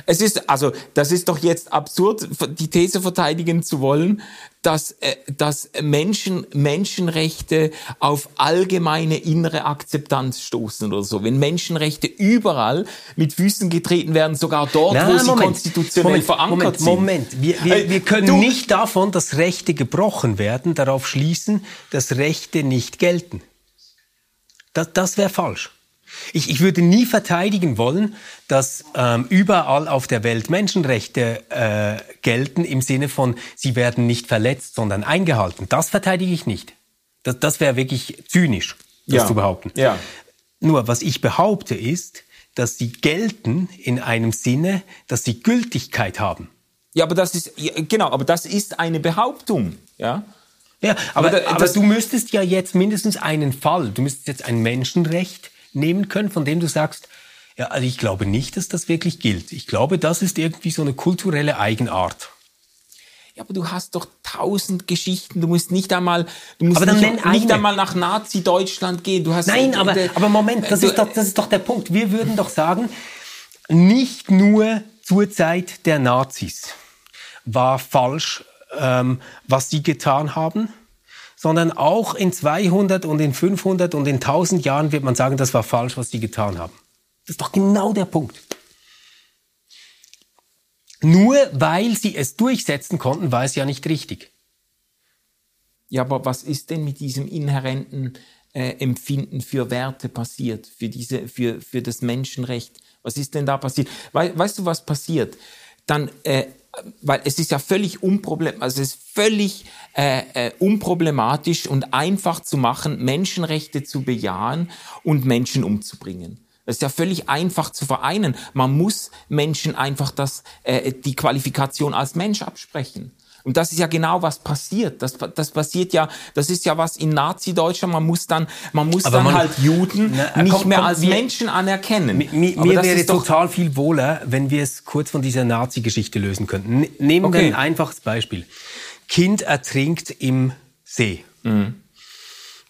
Es ist, also, das ist doch jetzt absurd, die These verteidigen zu wollen, dass, äh, dass Menschen, Menschenrechte auf allgemeine innere Akzeptanz stoßen oder so. Wenn Menschenrechte überall mit Füßen getreten werden, sogar dort, wo sie konstitutionell Moment, verankert Moment, sind. Moment. Wir, wir, Äh, wir können du- nicht davon, dass Rechte gebrochen werden, darauf schließen, dass Rechte nicht gelten. Das, das wäre falsch. Ich, ich würde nie verteidigen wollen, dass ähm, überall auf der Welt Menschenrechte äh, gelten im Sinne von, sie werden nicht verletzt, sondern eingehalten. Das verteidige ich nicht. Das, das wäre wirklich zynisch, das Ja. zu behaupten. Ja. Nur was ich behaupte ist, dass sie gelten in einem Sinne, dass sie Gültigkeit haben. Ja, aber das ist, ja, genau, aber das ist eine Behauptung, ja. Ja, aber, Aber da- aber du müsstest ja jetzt mindestens einen Fall, du müsstest jetzt ein Menschenrecht nehmen können, von dem du sagst, ja, also ich glaube nicht, dass das wirklich gilt. Ich glaube, das ist irgendwie so eine kulturelle Eigenart. Ja, aber du hast doch tausend Geschichten. Du musst nicht einmal, du musst Aber dann nicht, nenn nicht einmal nach Nazi-Deutschland gehen. Du hast Nein, aber, äh, aber Moment, das du- ist, doch, das ist doch der Punkt. Wir würden doch sagen, nicht nur zur Zeit der Nazis war falsch, ähm, was sie getan haben, sondern auch in 200 und in 500 und in 1000 Jahren wird man sagen, das war falsch, was sie getan haben. Das ist doch genau der Punkt. Nur weil sie es durchsetzen konnten, war es ja nicht richtig. Ja, aber was ist denn mit diesem inhärenten äh, Empfinden für Werte passiert, für diese, für, für das Menschenrecht? Was ist denn da passiert? Wei weißt du, was passiert? Dann, äh, weil es ist ja völlig unproblem, also es ist völlig äh, äh, unproblematisch und einfach zu machen, Menschenrechte zu bejahen und Menschen umzubringen. Das ist ja völlig einfach zu vereinen. Man muss Menschen einfach das, äh, die Qualifikation als Mensch absprechen. Und das ist ja genau was passiert. Das, das passiert ja, das ist ja was in Nazi-Deutschland. Man muss dann, man muss Aber dann man- halt Juden Na, nicht komm, mehr komm, als wir- Menschen anerkennen. Mi- mi- Aber Mir das wäre total viel wohler, wenn wir es kurz von dieser Nazi-Geschichte lösen könnten. Nehmen wir Okay. ein einfaches Beispiel. Kind ertrinkt im See. Mhm.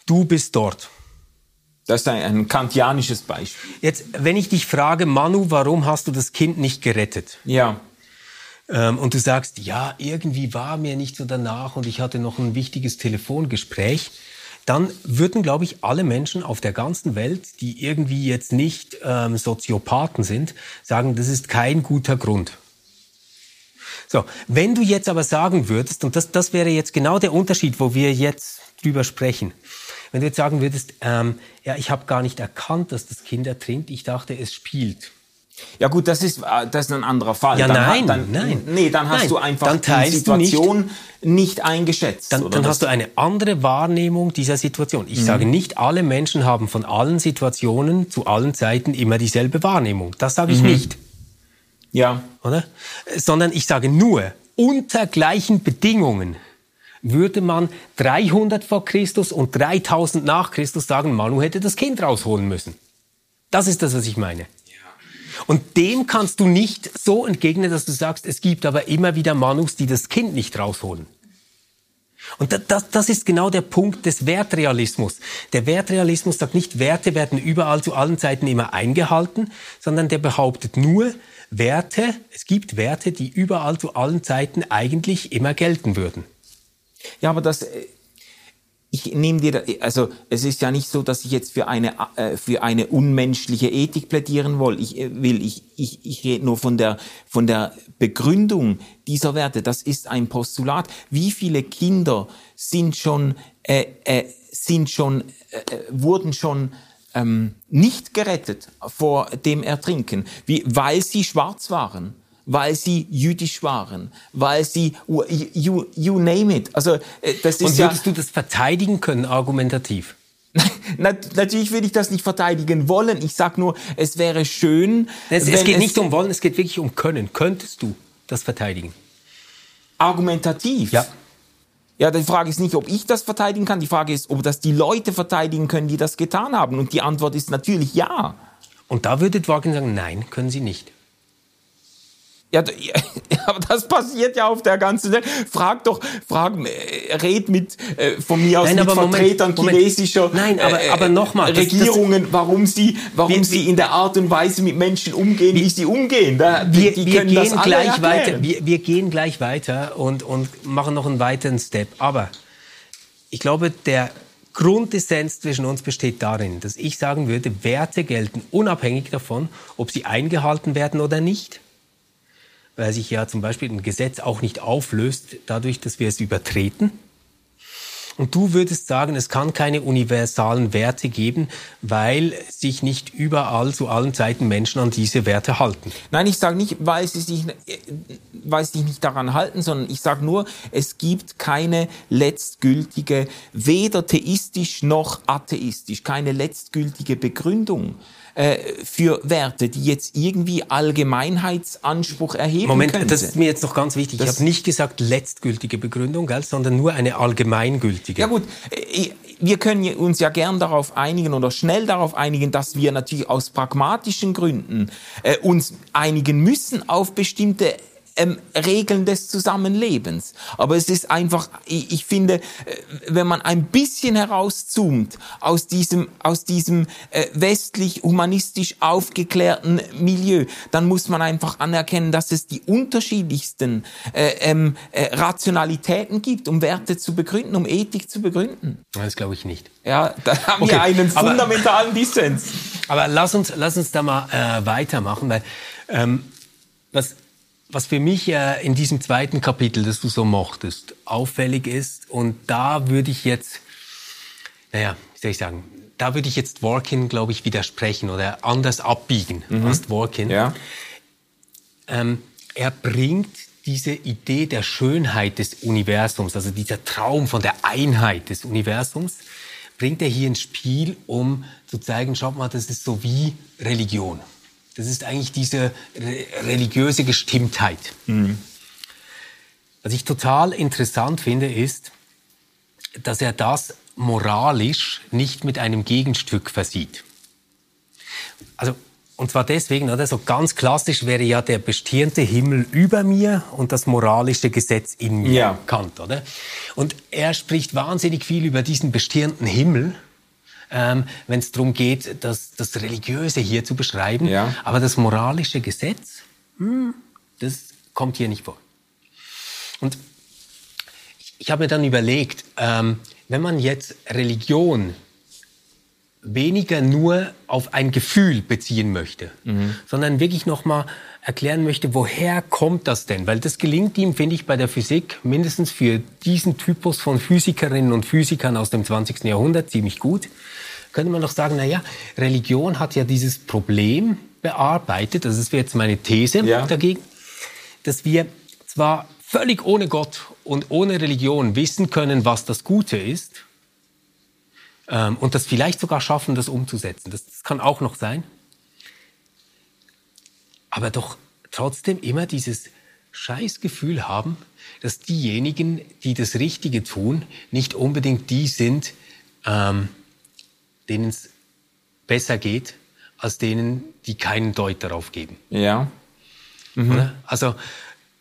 Du bist dort. Das ist ein, ein kantianisches Beispiel. Jetzt, wenn ich dich frage, Manu, warum hast du das Kind nicht gerettet? Ja. Ähm, und du sagst, ja, irgendwie war mir nicht so danach und ich hatte noch ein wichtiges Telefongespräch, dann würden, glaube ich, alle Menschen auf der ganzen Welt, die irgendwie jetzt nicht ähm, Soziopathen sind, sagen, das ist kein guter Grund. So, wenn du jetzt aber sagen würdest, und das, das wäre jetzt genau der Unterschied, wo wir jetzt drüber sprechen, wenn du jetzt sagen würdest, ähm, ja, ich habe gar nicht erkannt, dass das Kind ertrinkt, ich dachte, es spielt. Ja gut, das ist, äh, das ist ein anderer Fall. Ja, dann, nein, dann, nein. Nee, dann hast Nein, du einfach dann die Situation nicht, eingeschätzt. Dann, dann hast du eine andere Wahrnehmung dieser Situation. Ich sage nicht, alle Menschen haben von allen Situationen zu allen Zeiten immer dieselbe Wahrnehmung. Das sage ich nicht, Ja, oder? Sondern ich sage nur, unter gleichen Bedingungen würde man 300 vor Christus und 3000 nach Christus sagen, Manu hätte das Kind rausholen müssen. Das ist das, was ich meine. Und dem kannst du nicht so entgegnen, dass du sagst, es gibt aber immer wieder Manus, die das Kind nicht rausholen. Und da- das, das ist genau der Punkt des Wertrealismus. Der Wertrealismus sagt nicht, Werte werden überall zu allen Zeiten immer eingehalten, sondern der behauptet nur, Werte, es gibt Werte, die überall zu allen Zeiten eigentlich immer gelten würden. ja, aber das, äh, ich nehme dir, also es ist ja nicht so, dass ich jetzt für eine äh, für eine unmenschliche Ethik plädieren will. Ich äh, will, ich ich ich rede nur von der von der Begründung dieser Werte. Das ist ein Postulat. Wie viele Kinder sind schon äh, äh, sind schon äh, äh, wurden schon ähm, nicht gerettet vor dem Ertrinken, wie, weil sie schwarz waren, weil sie jüdisch waren, weil sie you, you name it. Also äh, das ist Und ja würdest du das verteidigen können, argumentativ? Nat natürlich will ich das nicht verteidigen wollen. Ich sag nur, es wäre schön, Es, es geht nicht um Wollen, es geht wirklich um Können. Könntest du das verteidigen? argumentativ. Ja. Ja, die Frage ist nicht, ob ich das verteidigen kann. Die Frage ist, ob das die Leute verteidigen können, die das getan haben. Und die Antwort ist natürlich ja. Und da würde Dworkin sagen, nein, können sie nicht. Ja, aber das passiert ja auf der ganzen Welt. Frag doch, frag, äh, red mit äh, von mir aus Nein, mit aber Moment, Vertretern Moment. chinesischer Nein, aber- äh, aber noch mal, das- das- Regierungen, warum sie, warum Wir- sie in der Art und Weise mit Menschen umgehen, wie sie umgehen. Da, die, Wir, die wir das gehen gleich erklären. weiter. Wir, wir gehen gleich weiter und, und machen noch einen weiteren Step. Aber ich glaube, der Grundessenz zwischen uns besteht darin, dass ich sagen würde, Werte gelten unabhängig davon, ob sie eingehalten werden oder nicht. Weil sich ja zum Beispiel ein Gesetz auch nicht auflöst, dadurch, dass wir es übertreten. Und du würdest sagen, es kann keine universalen Werte geben, weil sich nicht überall zu allen Zeiten Menschen an diese Werte halten. Nein, ich sage nicht, weil sie sich, weil sie sich nicht daran halten, sondern ich sage nur, es gibt keine letztgültige, weder theistisch noch atheistisch, keine letztgültige Begründung äh, für Werte, die jetzt irgendwie Allgemeinheitsanspruch erheben Moment, könnte. das ist mir jetzt noch ganz wichtig. Das- ich habe nicht gesagt letztgültige Begründung, gell, sondern nur eine allgemeingültige. Ja gut, äh, wir können uns ja gern darauf einigen oder schnell darauf einigen, dass wir natürlich aus pragmatischen Gründen äh, uns einigen müssen auf bestimmte ähm, Regeln des Zusammenlebens. Aber es ist einfach, ich, ich finde, äh, wenn man ein bisschen herauszoomt aus diesem, aus diesem äh, westlich-humanistisch aufgeklärten Milieu, dann muss man einfach anerkennen, dass es die unterschiedlichsten äh, ähm, äh, Rationalitäten gibt, um Werte zu begründen, um Ethik zu begründen. Das glaube ich nicht. Ja, da haben Okay, wir einen aber- fundamentalen Dissens. Aber lass uns, lass uns da mal äh, weitermachen, weil ähm, was, was für mich äh, in diesem zweiten Kapitel, das du so mochtest, auffällig ist, und da würde ich jetzt, naja, wie soll ich sagen, da würde ich jetzt Dworkin, glaube ich, widersprechen oder anders abbiegen als Dworkin. Ja. ähm, er bringt diese Idee der Schönheit des Universums, also dieser Traum von der Einheit des Universums, bringt er hier ins Spiel, um zu zeigen, schaut mal, das ist so wie Religion. Das ist eigentlich diese re religiöse Gestimmtheit. Was ich total interessant finde, ist, dass er das moralisch nicht mit einem Gegenstück versieht. Also, und zwar deswegen, oder? So ganz klassisch wäre ja der bestirnte Himmel über mir und das moralische Gesetz in mir. Ja. Kant, oder? Und er spricht wahnsinnig viel über diesen bestirnten Himmel, ähm, wenn es darum geht, das, das Religiöse hier zu beschreiben. Ja. Aber das moralische Gesetz, hm, das kommt hier nicht vor. Und ich, ich habe mir dann überlegt, ähm, wenn man jetzt Religion weniger nur auf ein Gefühl beziehen möchte, mhm. sondern wirklich nochmal erklären möchte, woher kommt das denn? Weil das gelingt ihm, finde ich, bei der Physik, mindestens für diesen Typus von Physikerinnen und Physikern aus dem 20. Jahrhundert ziemlich gut. Könnte man doch sagen, na ja, Religion hat ja dieses Problem bearbeitet, das ist jetzt meine These ja. dagegen, dass wir zwar völlig ohne Gott und ohne Religion wissen können, was das Gute ist, ähm, und das vielleicht sogar schaffen, das umzusetzen. Das, das kann auch noch sein. Aber doch trotzdem immer dieses Scheißgefühl haben, dass diejenigen, die das Richtige tun, nicht unbedingt die sind, ähm, denen es besser geht, als denen, die keinen Deut darauf geben. Ja. Mhm. Also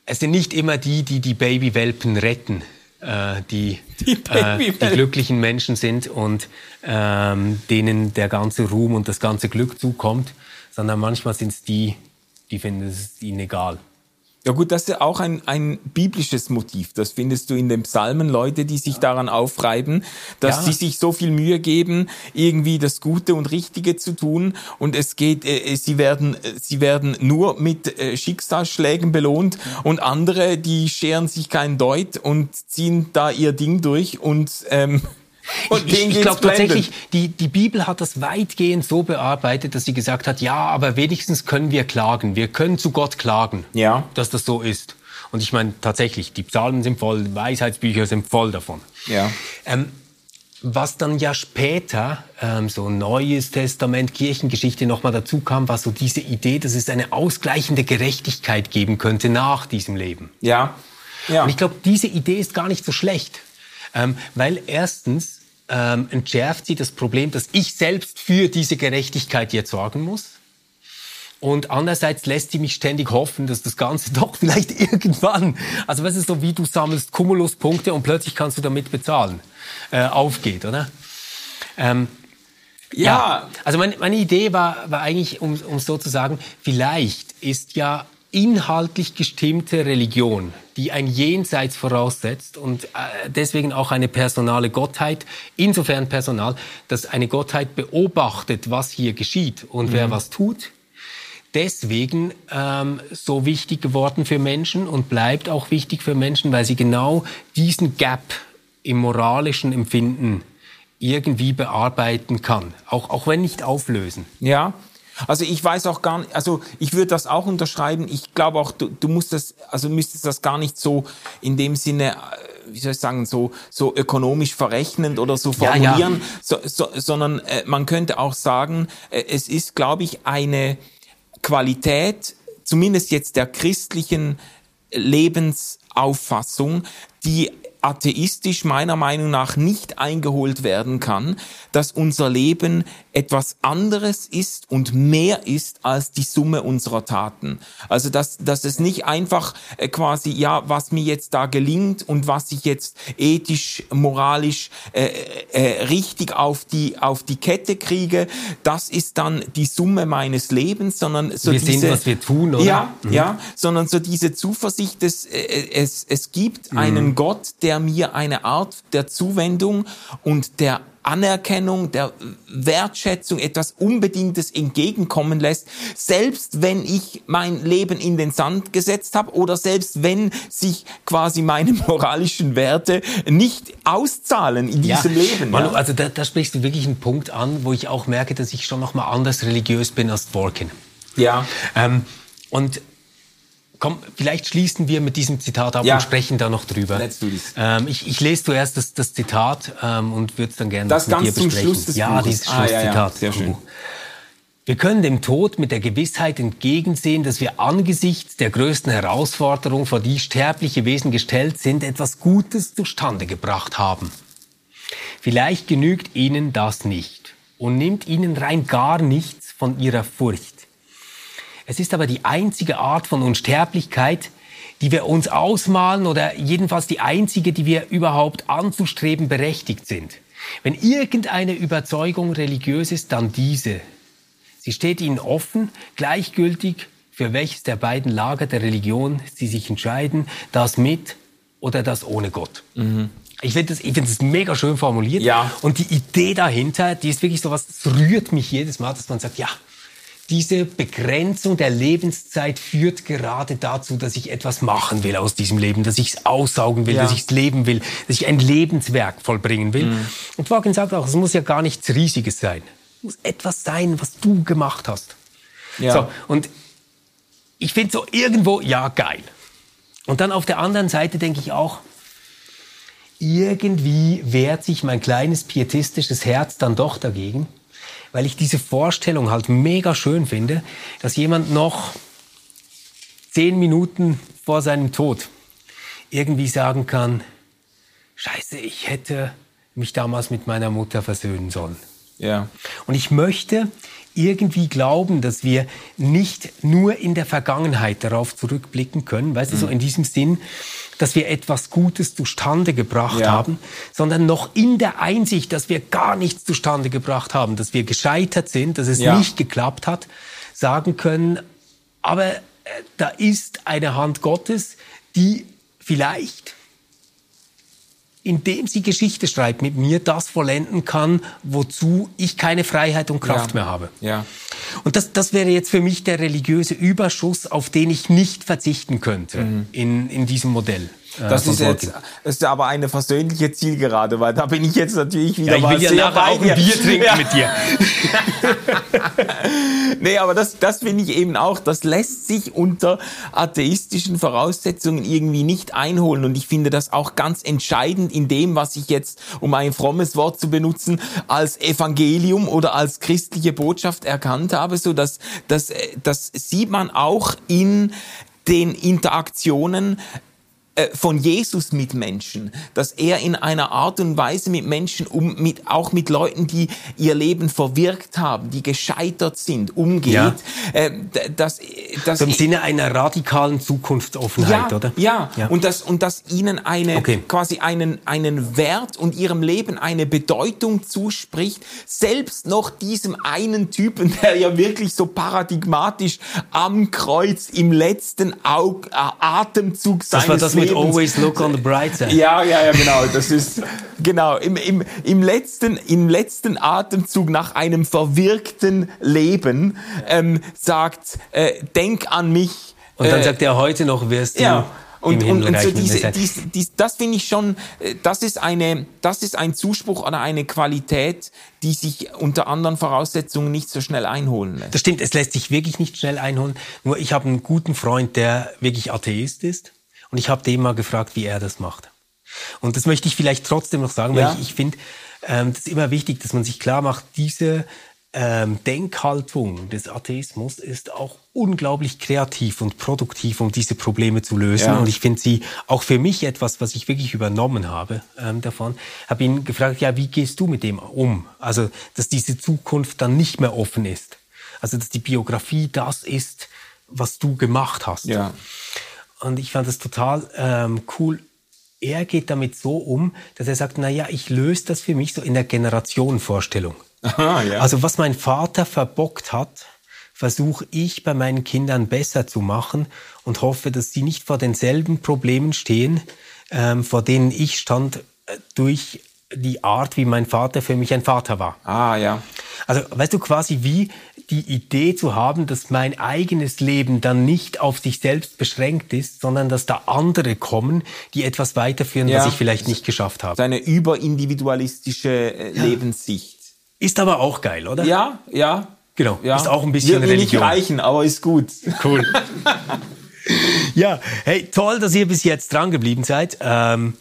es sind nicht immer die, die die Babywelpen retten, äh, die, die, äh, die, glücklichen Menschen sind und ähm, denen der ganze Ruhm und das ganze Glück zukommt, sondern manchmal sind es die, die finden es ihnen egal. Ja gut, das ist ja auch ein, ein biblisches Motiv. Das findest du in den Psalmen, Leute, die sich daran aufreiben, dass ja. sie sich so viel Mühe geben, irgendwie das Gute und Richtige zu tun. Und es geht, äh, sie werden, sie werden nur mit äh, Schicksalsschlägen belohnt. Und andere, die scheren sich kein Deut und ziehen da ihr Ding durch und ähm, und ich, ich glaube tatsächlich, die, die Bibel hat das weitgehend so bearbeitet, dass sie gesagt hat, ja, aber wenigstens können wir klagen. Wir können zu Gott klagen, ja. dass das so ist. Und ich meine tatsächlich, die Psalmen sind voll, Weisheitsbücher sind voll davon. Ja. Ähm, was dann ja später, ähm, so Neues Testament, Kirchengeschichte nochmal dazu kam, war so diese Idee, dass es eine ausgleichende Gerechtigkeit geben könnte nach diesem Leben. Ja. ja. Und ich glaube, diese Idee ist gar nicht so schlecht. Ähm, weil erstens ähm, entschärft sie das Problem, dass ich selbst für diese Gerechtigkeit jetzt sorgen muss. Und andererseits lässt sie mich ständig hoffen, dass das Ganze doch vielleicht irgendwann, also was ist so, wie du sammelst Kumuluspunkte und plötzlich kannst du damit bezahlen, äh, aufgeht, oder? Ähm, ja. ja. also meine, meine Idee war, war eigentlich, um, um so zu sagen, vielleicht ist ja inhaltlich gestimmte Religion, die ein Jenseits voraussetzt und äh, deswegen auch eine personale Gottheit, insofern personal, dass eine Gottheit beobachtet, was hier geschieht und mhm. wer was tut. Deswegen ähm, so wichtig geworden für Menschen und bleibt auch wichtig für Menschen, weil sie genau diesen Gap im moralischen Empfinden irgendwie bearbeiten kann, auch, auch wenn nicht auflösen. Ja, also ich weiß auch gar nicht, also ich würde das auch unterschreiben. Ich glaube auch, du, du musst das, also müsstest das gar nicht so in dem Sinne, äh, wie soll ich sagen, so, so ökonomisch verrechnend oder so formulieren, ja, ja. So, so, sondern äh, man könnte auch sagen, äh, es ist, glaube ich, eine Qualität, zumindest jetzt der christlichen Lebensauffassung, die atheistisch meiner Meinung nach nicht eingeholt werden kann, dass unser Leben etwas anderes ist und mehr ist als die Summe unserer Taten. Also dass, dass es nicht einfach äh, quasi, ja, was mir jetzt da gelingt und was ich jetzt ethisch, moralisch äh, äh, richtig auf die, auf die Kette kriege, das ist dann die Summe meines Lebens, sondern so wir diese, sehen, was wir tun, oder? Ja, mhm. ja, sondern so diese Zuversicht, dass äh, es, es gibt mhm. einen Gott, der mir eine Art der Zuwendung und der Anerkennung, der Wertschätzung, etwas Unbedingtes entgegenkommen lässt, selbst wenn ich mein Leben in den Sand gesetzt habe oder selbst wenn sich quasi meine moralischen Werte nicht auszahlen in diesem ja, Leben. Manu, ja. also da, da sprichst du wirklich einen Punkt an, wo ich auch merke, dass ich schon noch mal anders religiös bin als Dworkin. Ja. Ähm, und Komm, vielleicht schließen wir mit diesem Zitat ab ja. und sprechen da noch drüber. Let's do this. Ähm, ich, ich lese zuerst das, das Zitat ähm, und würde es dann gerne das mit dir besprechen. Zum Schluss des ja, Buches. dieses Schlusszitat. Ah, ja, ja. Sehr schön. Wir können dem Tod mit der Gewissheit entgegensehen, dass wir angesichts der größten Herausforderung, vor die sterbliche Wesen gestellt sind, etwas Gutes zustande gebracht haben. Vielleicht genügt ihnen das nicht und nimmt ihnen rein gar nichts von ihrer Furcht. Es ist aber die einzige Art von Unsterblichkeit, die wir uns ausmalen oder jedenfalls die einzige, die wir überhaupt anzustreben berechtigt sind. Wenn irgendeine Überzeugung religiös ist, dann diese. Sie steht ihnen offen, gleichgültig, für welches der beiden Lager der Religion sie sich entscheiden, das mit oder das ohne Gott. Mhm. Ich finde das, ich find das mega schön formuliert. Ja. Und die Idee dahinter, die ist wirklich so was, das rührt mich jedes Mal, dass man sagt, ja, diese Begrenzung der Lebenszeit führt gerade dazu, dass ich etwas machen will aus diesem Leben, dass ich es aussaugen will, ja. dass ich es leben will, dass ich ein Lebenswerk vollbringen will. Mhm. Und Dworkin sagt auch, es muss ja gar nichts Riesiges sein. Es muss etwas sein, was du gemacht hast. Ja. So, und ich finde so irgendwo, ja, geil. Und dann auf der anderen Seite denke ich auch, irgendwie wehrt sich mein kleines pietistisches Herz dann doch dagegen, weil ich diese Vorstellung halt mega schön finde, dass jemand noch zehn Minuten vor seinem Tod irgendwie sagen kann, scheiße, ich hätte mich damals mit meiner Mutter versöhnen sollen. Ja. Und ich möchte irgendwie glauben, dass wir nicht nur in der Vergangenheit darauf zurückblicken können, weißt du, so mhm. in diesem Sinn, dass wir etwas Gutes zustande gebracht ja. haben, sondern noch in der Einsicht, dass wir gar nichts zustande gebracht haben, dass wir gescheitert sind, dass es ja. nicht geklappt hat, sagen können, aber äh, da ist eine Hand Gottes, die vielleicht indem sie Geschichte schreibt, mit mir das vollenden kann, wozu ich keine Freiheit und Kraft ja. mehr habe. Ja. Und das, das wäre jetzt für mich der religiöse Überschuss, auf den ich nicht verzichten könnte mhm. in, in diesem Modell. Äh, das ist jetzt, ist aber eine versöhnliche Zielgerade, weil da bin ich jetzt natürlich wieder ja, ich will ja nachher auch ein Bier trinken ja. mit dir. nee, aber das, das finde ich eben auch, das lässt sich unter atheistischen Voraussetzungen irgendwie nicht einholen und ich finde das auch ganz entscheidend in dem, was ich jetzt, um ein frommes Wort zu benutzen, als Evangelium oder als christliche Botschaft erkannt habe, so dass, dass, das sieht man auch in den Interaktionen äh, von Jesus mit Menschen, dass er in einer Art und Weise mit Menschen, um, mit, auch mit Leuten, die ihr Leben verwirkt haben, die gescheitert sind, umgeht. Ja. Äh, das, das, Im Sinne einer radikalen Zukunftsoffenheit, ja, oder? Ja, ja. Und, das, und dass ihnen eine, okay. quasi einen, einen Wert und ihrem Leben eine Bedeutung zuspricht, selbst noch diesem einen Typen, der ja wirklich so paradigmatisch am Kreuz im letzten Aug, äh, Atemzug seines Lebens Always Look on the Bright Side. Ja, ja, ja, genau. Das ist genau im, im, im letzten im letzten Atemzug nach einem verwirkten Leben ähm, sagt, äh, denk an mich. Und dann äh, sagt er heute noch wirst du ja. Und, und, und so diese, diese, diese, das finde ich schon, äh, das ist eine, das ist ein Zuspruch oder eine Qualität, die sich unter anderen Voraussetzungen nicht so schnell einholen lässt. Das stimmt, es lässt sich wirklich nicht schnell einholen. Nur ich habe einen guten Freund, der wirklich Atheist ist. Und ich habe den mal gefragt, wie er das macht. Und das möchte ich vielleicht trotzdem noch sagen, ja. weil ich, ich finde, ähm, das ist immer wichtig, dass man sich klar macht, diese ähm, Denkhaltung des Atheismus ist auch unglaublich kreativ und produktiv, um diese Probleme zu lösen. Ja. Und ich finde sie auch für mich etwas, was ich wirklich übernommen habe ähm, davon. Habe ihn gefragt, ja, wie gehst du mit dem um? Also, dass diese Zukunft dann nicht mehr offen ist. Also, dass die Biografie das ist, was du gemacht hast. Ja. Und ich fand das total ähm, cool. Er geht damit so um, dass er sagt, na ja, ich löse das für mich so in der Generationenvorstellung. Aha, ja. Also was mein Vater verbockt hat, versuche ich bei meinen Kindern besser zu machen und hoffe, dass sie nicht vor denselben Problemen stehen, ähm, vor denen ich stand äh, durch die Art, wie mein Vater für mich ein Vater war. Ah, ja. Also, weißt du, quasi wie die Idee zu haben, dass mein eigenes Leben dann nicht auf sich selbst beschränkt ist, sondern dass da andere kommen, die etwas weiterführen, ja, was ich vielleicht nicht geschafft habe. Eine überindividualistische äh, Lebenssicht. Ist aber auch geil, oder? Ja, ja. Genau. Ja. Ist auch ein bisschen Wird Religion. nicht reichen, aber ist gut. Cool. ja, hey, toll, dass ihr bis jetzt dran geblieben seid. Ähm,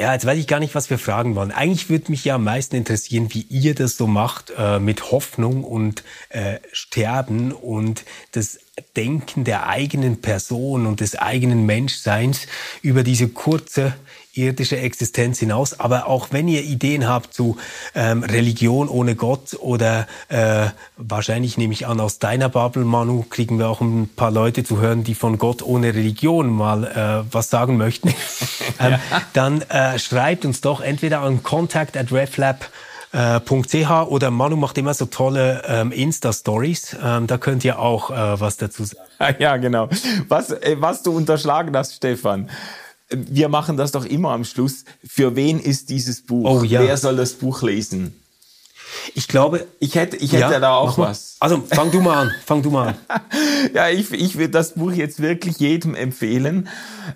ja, jetzt weiß ich gar nicht, was wir fragen wollen. Eigentlich würde mich ja am meisten interessieren, wie ihr das so macht äh, mit Hoffnung und äh, Sterben und das Denken der eigenen Person und des eigenen Menschseins über diese kurze irdische Existenz hinaus. Aber auch wenn ihr Ideen habt zu ähm, Religion ohne Gott oder äh, wahrscheinlich nehme ich an, aus deiner Bubble, Manu, kriegen wir auch ein paar Leute zu hören, die von Gott ohne Religion mal äh, was sagen möchten, ähm, ja. dann äh, schreibt uns doch entweder an contact at reflab äh, .ch oder Manu macht immer so tolle ähm, Insta-Stories. Ähm, da könnt ihr auch äh, was dazu sagen. Ja, genau. Was, äh, was du unterschlagen hast, Stefan. Wir machen das doch immer am Schluss. Für wen ist dieses Buch? Oh, ja. Wer soll das Buch lesen? Ich glaube, ich hätte, ich hätte ja, da auch was. Also fang du mal an, fang du mal an. ja, ich, ich würde das Buch jetzt wirklich jedem empfehlen.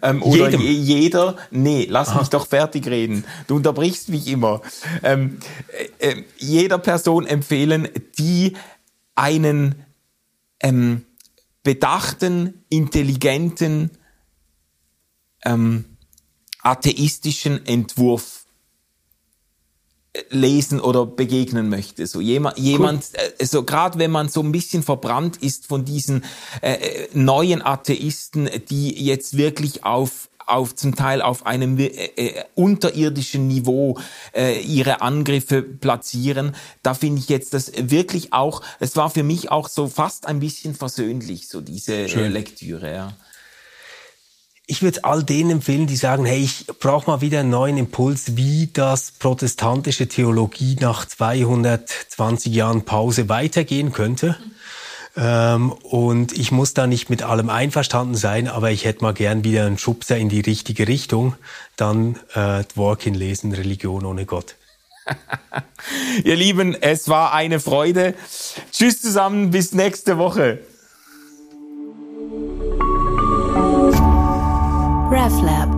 Ähm, oder jedem? Je, jeder, nee, lass Aha. mich doch fertig reden. Du unterbrichst mich immer. Ähm, äh, äh, jeder Person empfehlen, die einen ähm, bedachten, intelligenten, ähm, atheistischen Entwurf lesen oder begegnen möchte. So jemand, cool. äh, so gerade wenn man so ein bisschen verbrannt ist von diesen äh, äh, neuen Atheisten, die jetzt wirklich auf auf zum Teil auf einem äh, äh, unterirdischen Niveau äh, ihre Angriffe platzieren. Da finde ich jetzt das wirklich auch, es war für mich auch so fast ein bisschen versöhnlich, so diese äh, Lektüre. Ja ich würde all denen empfehlen, die sagen, hey, ich brauche mal wieder einen neuen Impuls, wie das protestantische Theologie nach 220 Jahren Pause weitergehen könnte. Ähm, und ich muss da nicht mit allem einverstanden sein, aber ich hätte mal gern wieder einen Schubser in die richtige Richtung. Dann äh, Dworkin lesen, Religion ohne Gott. Ihr Lieben, es war eine Freude. Tschüss zusammen, bis nächste Woche. RefLab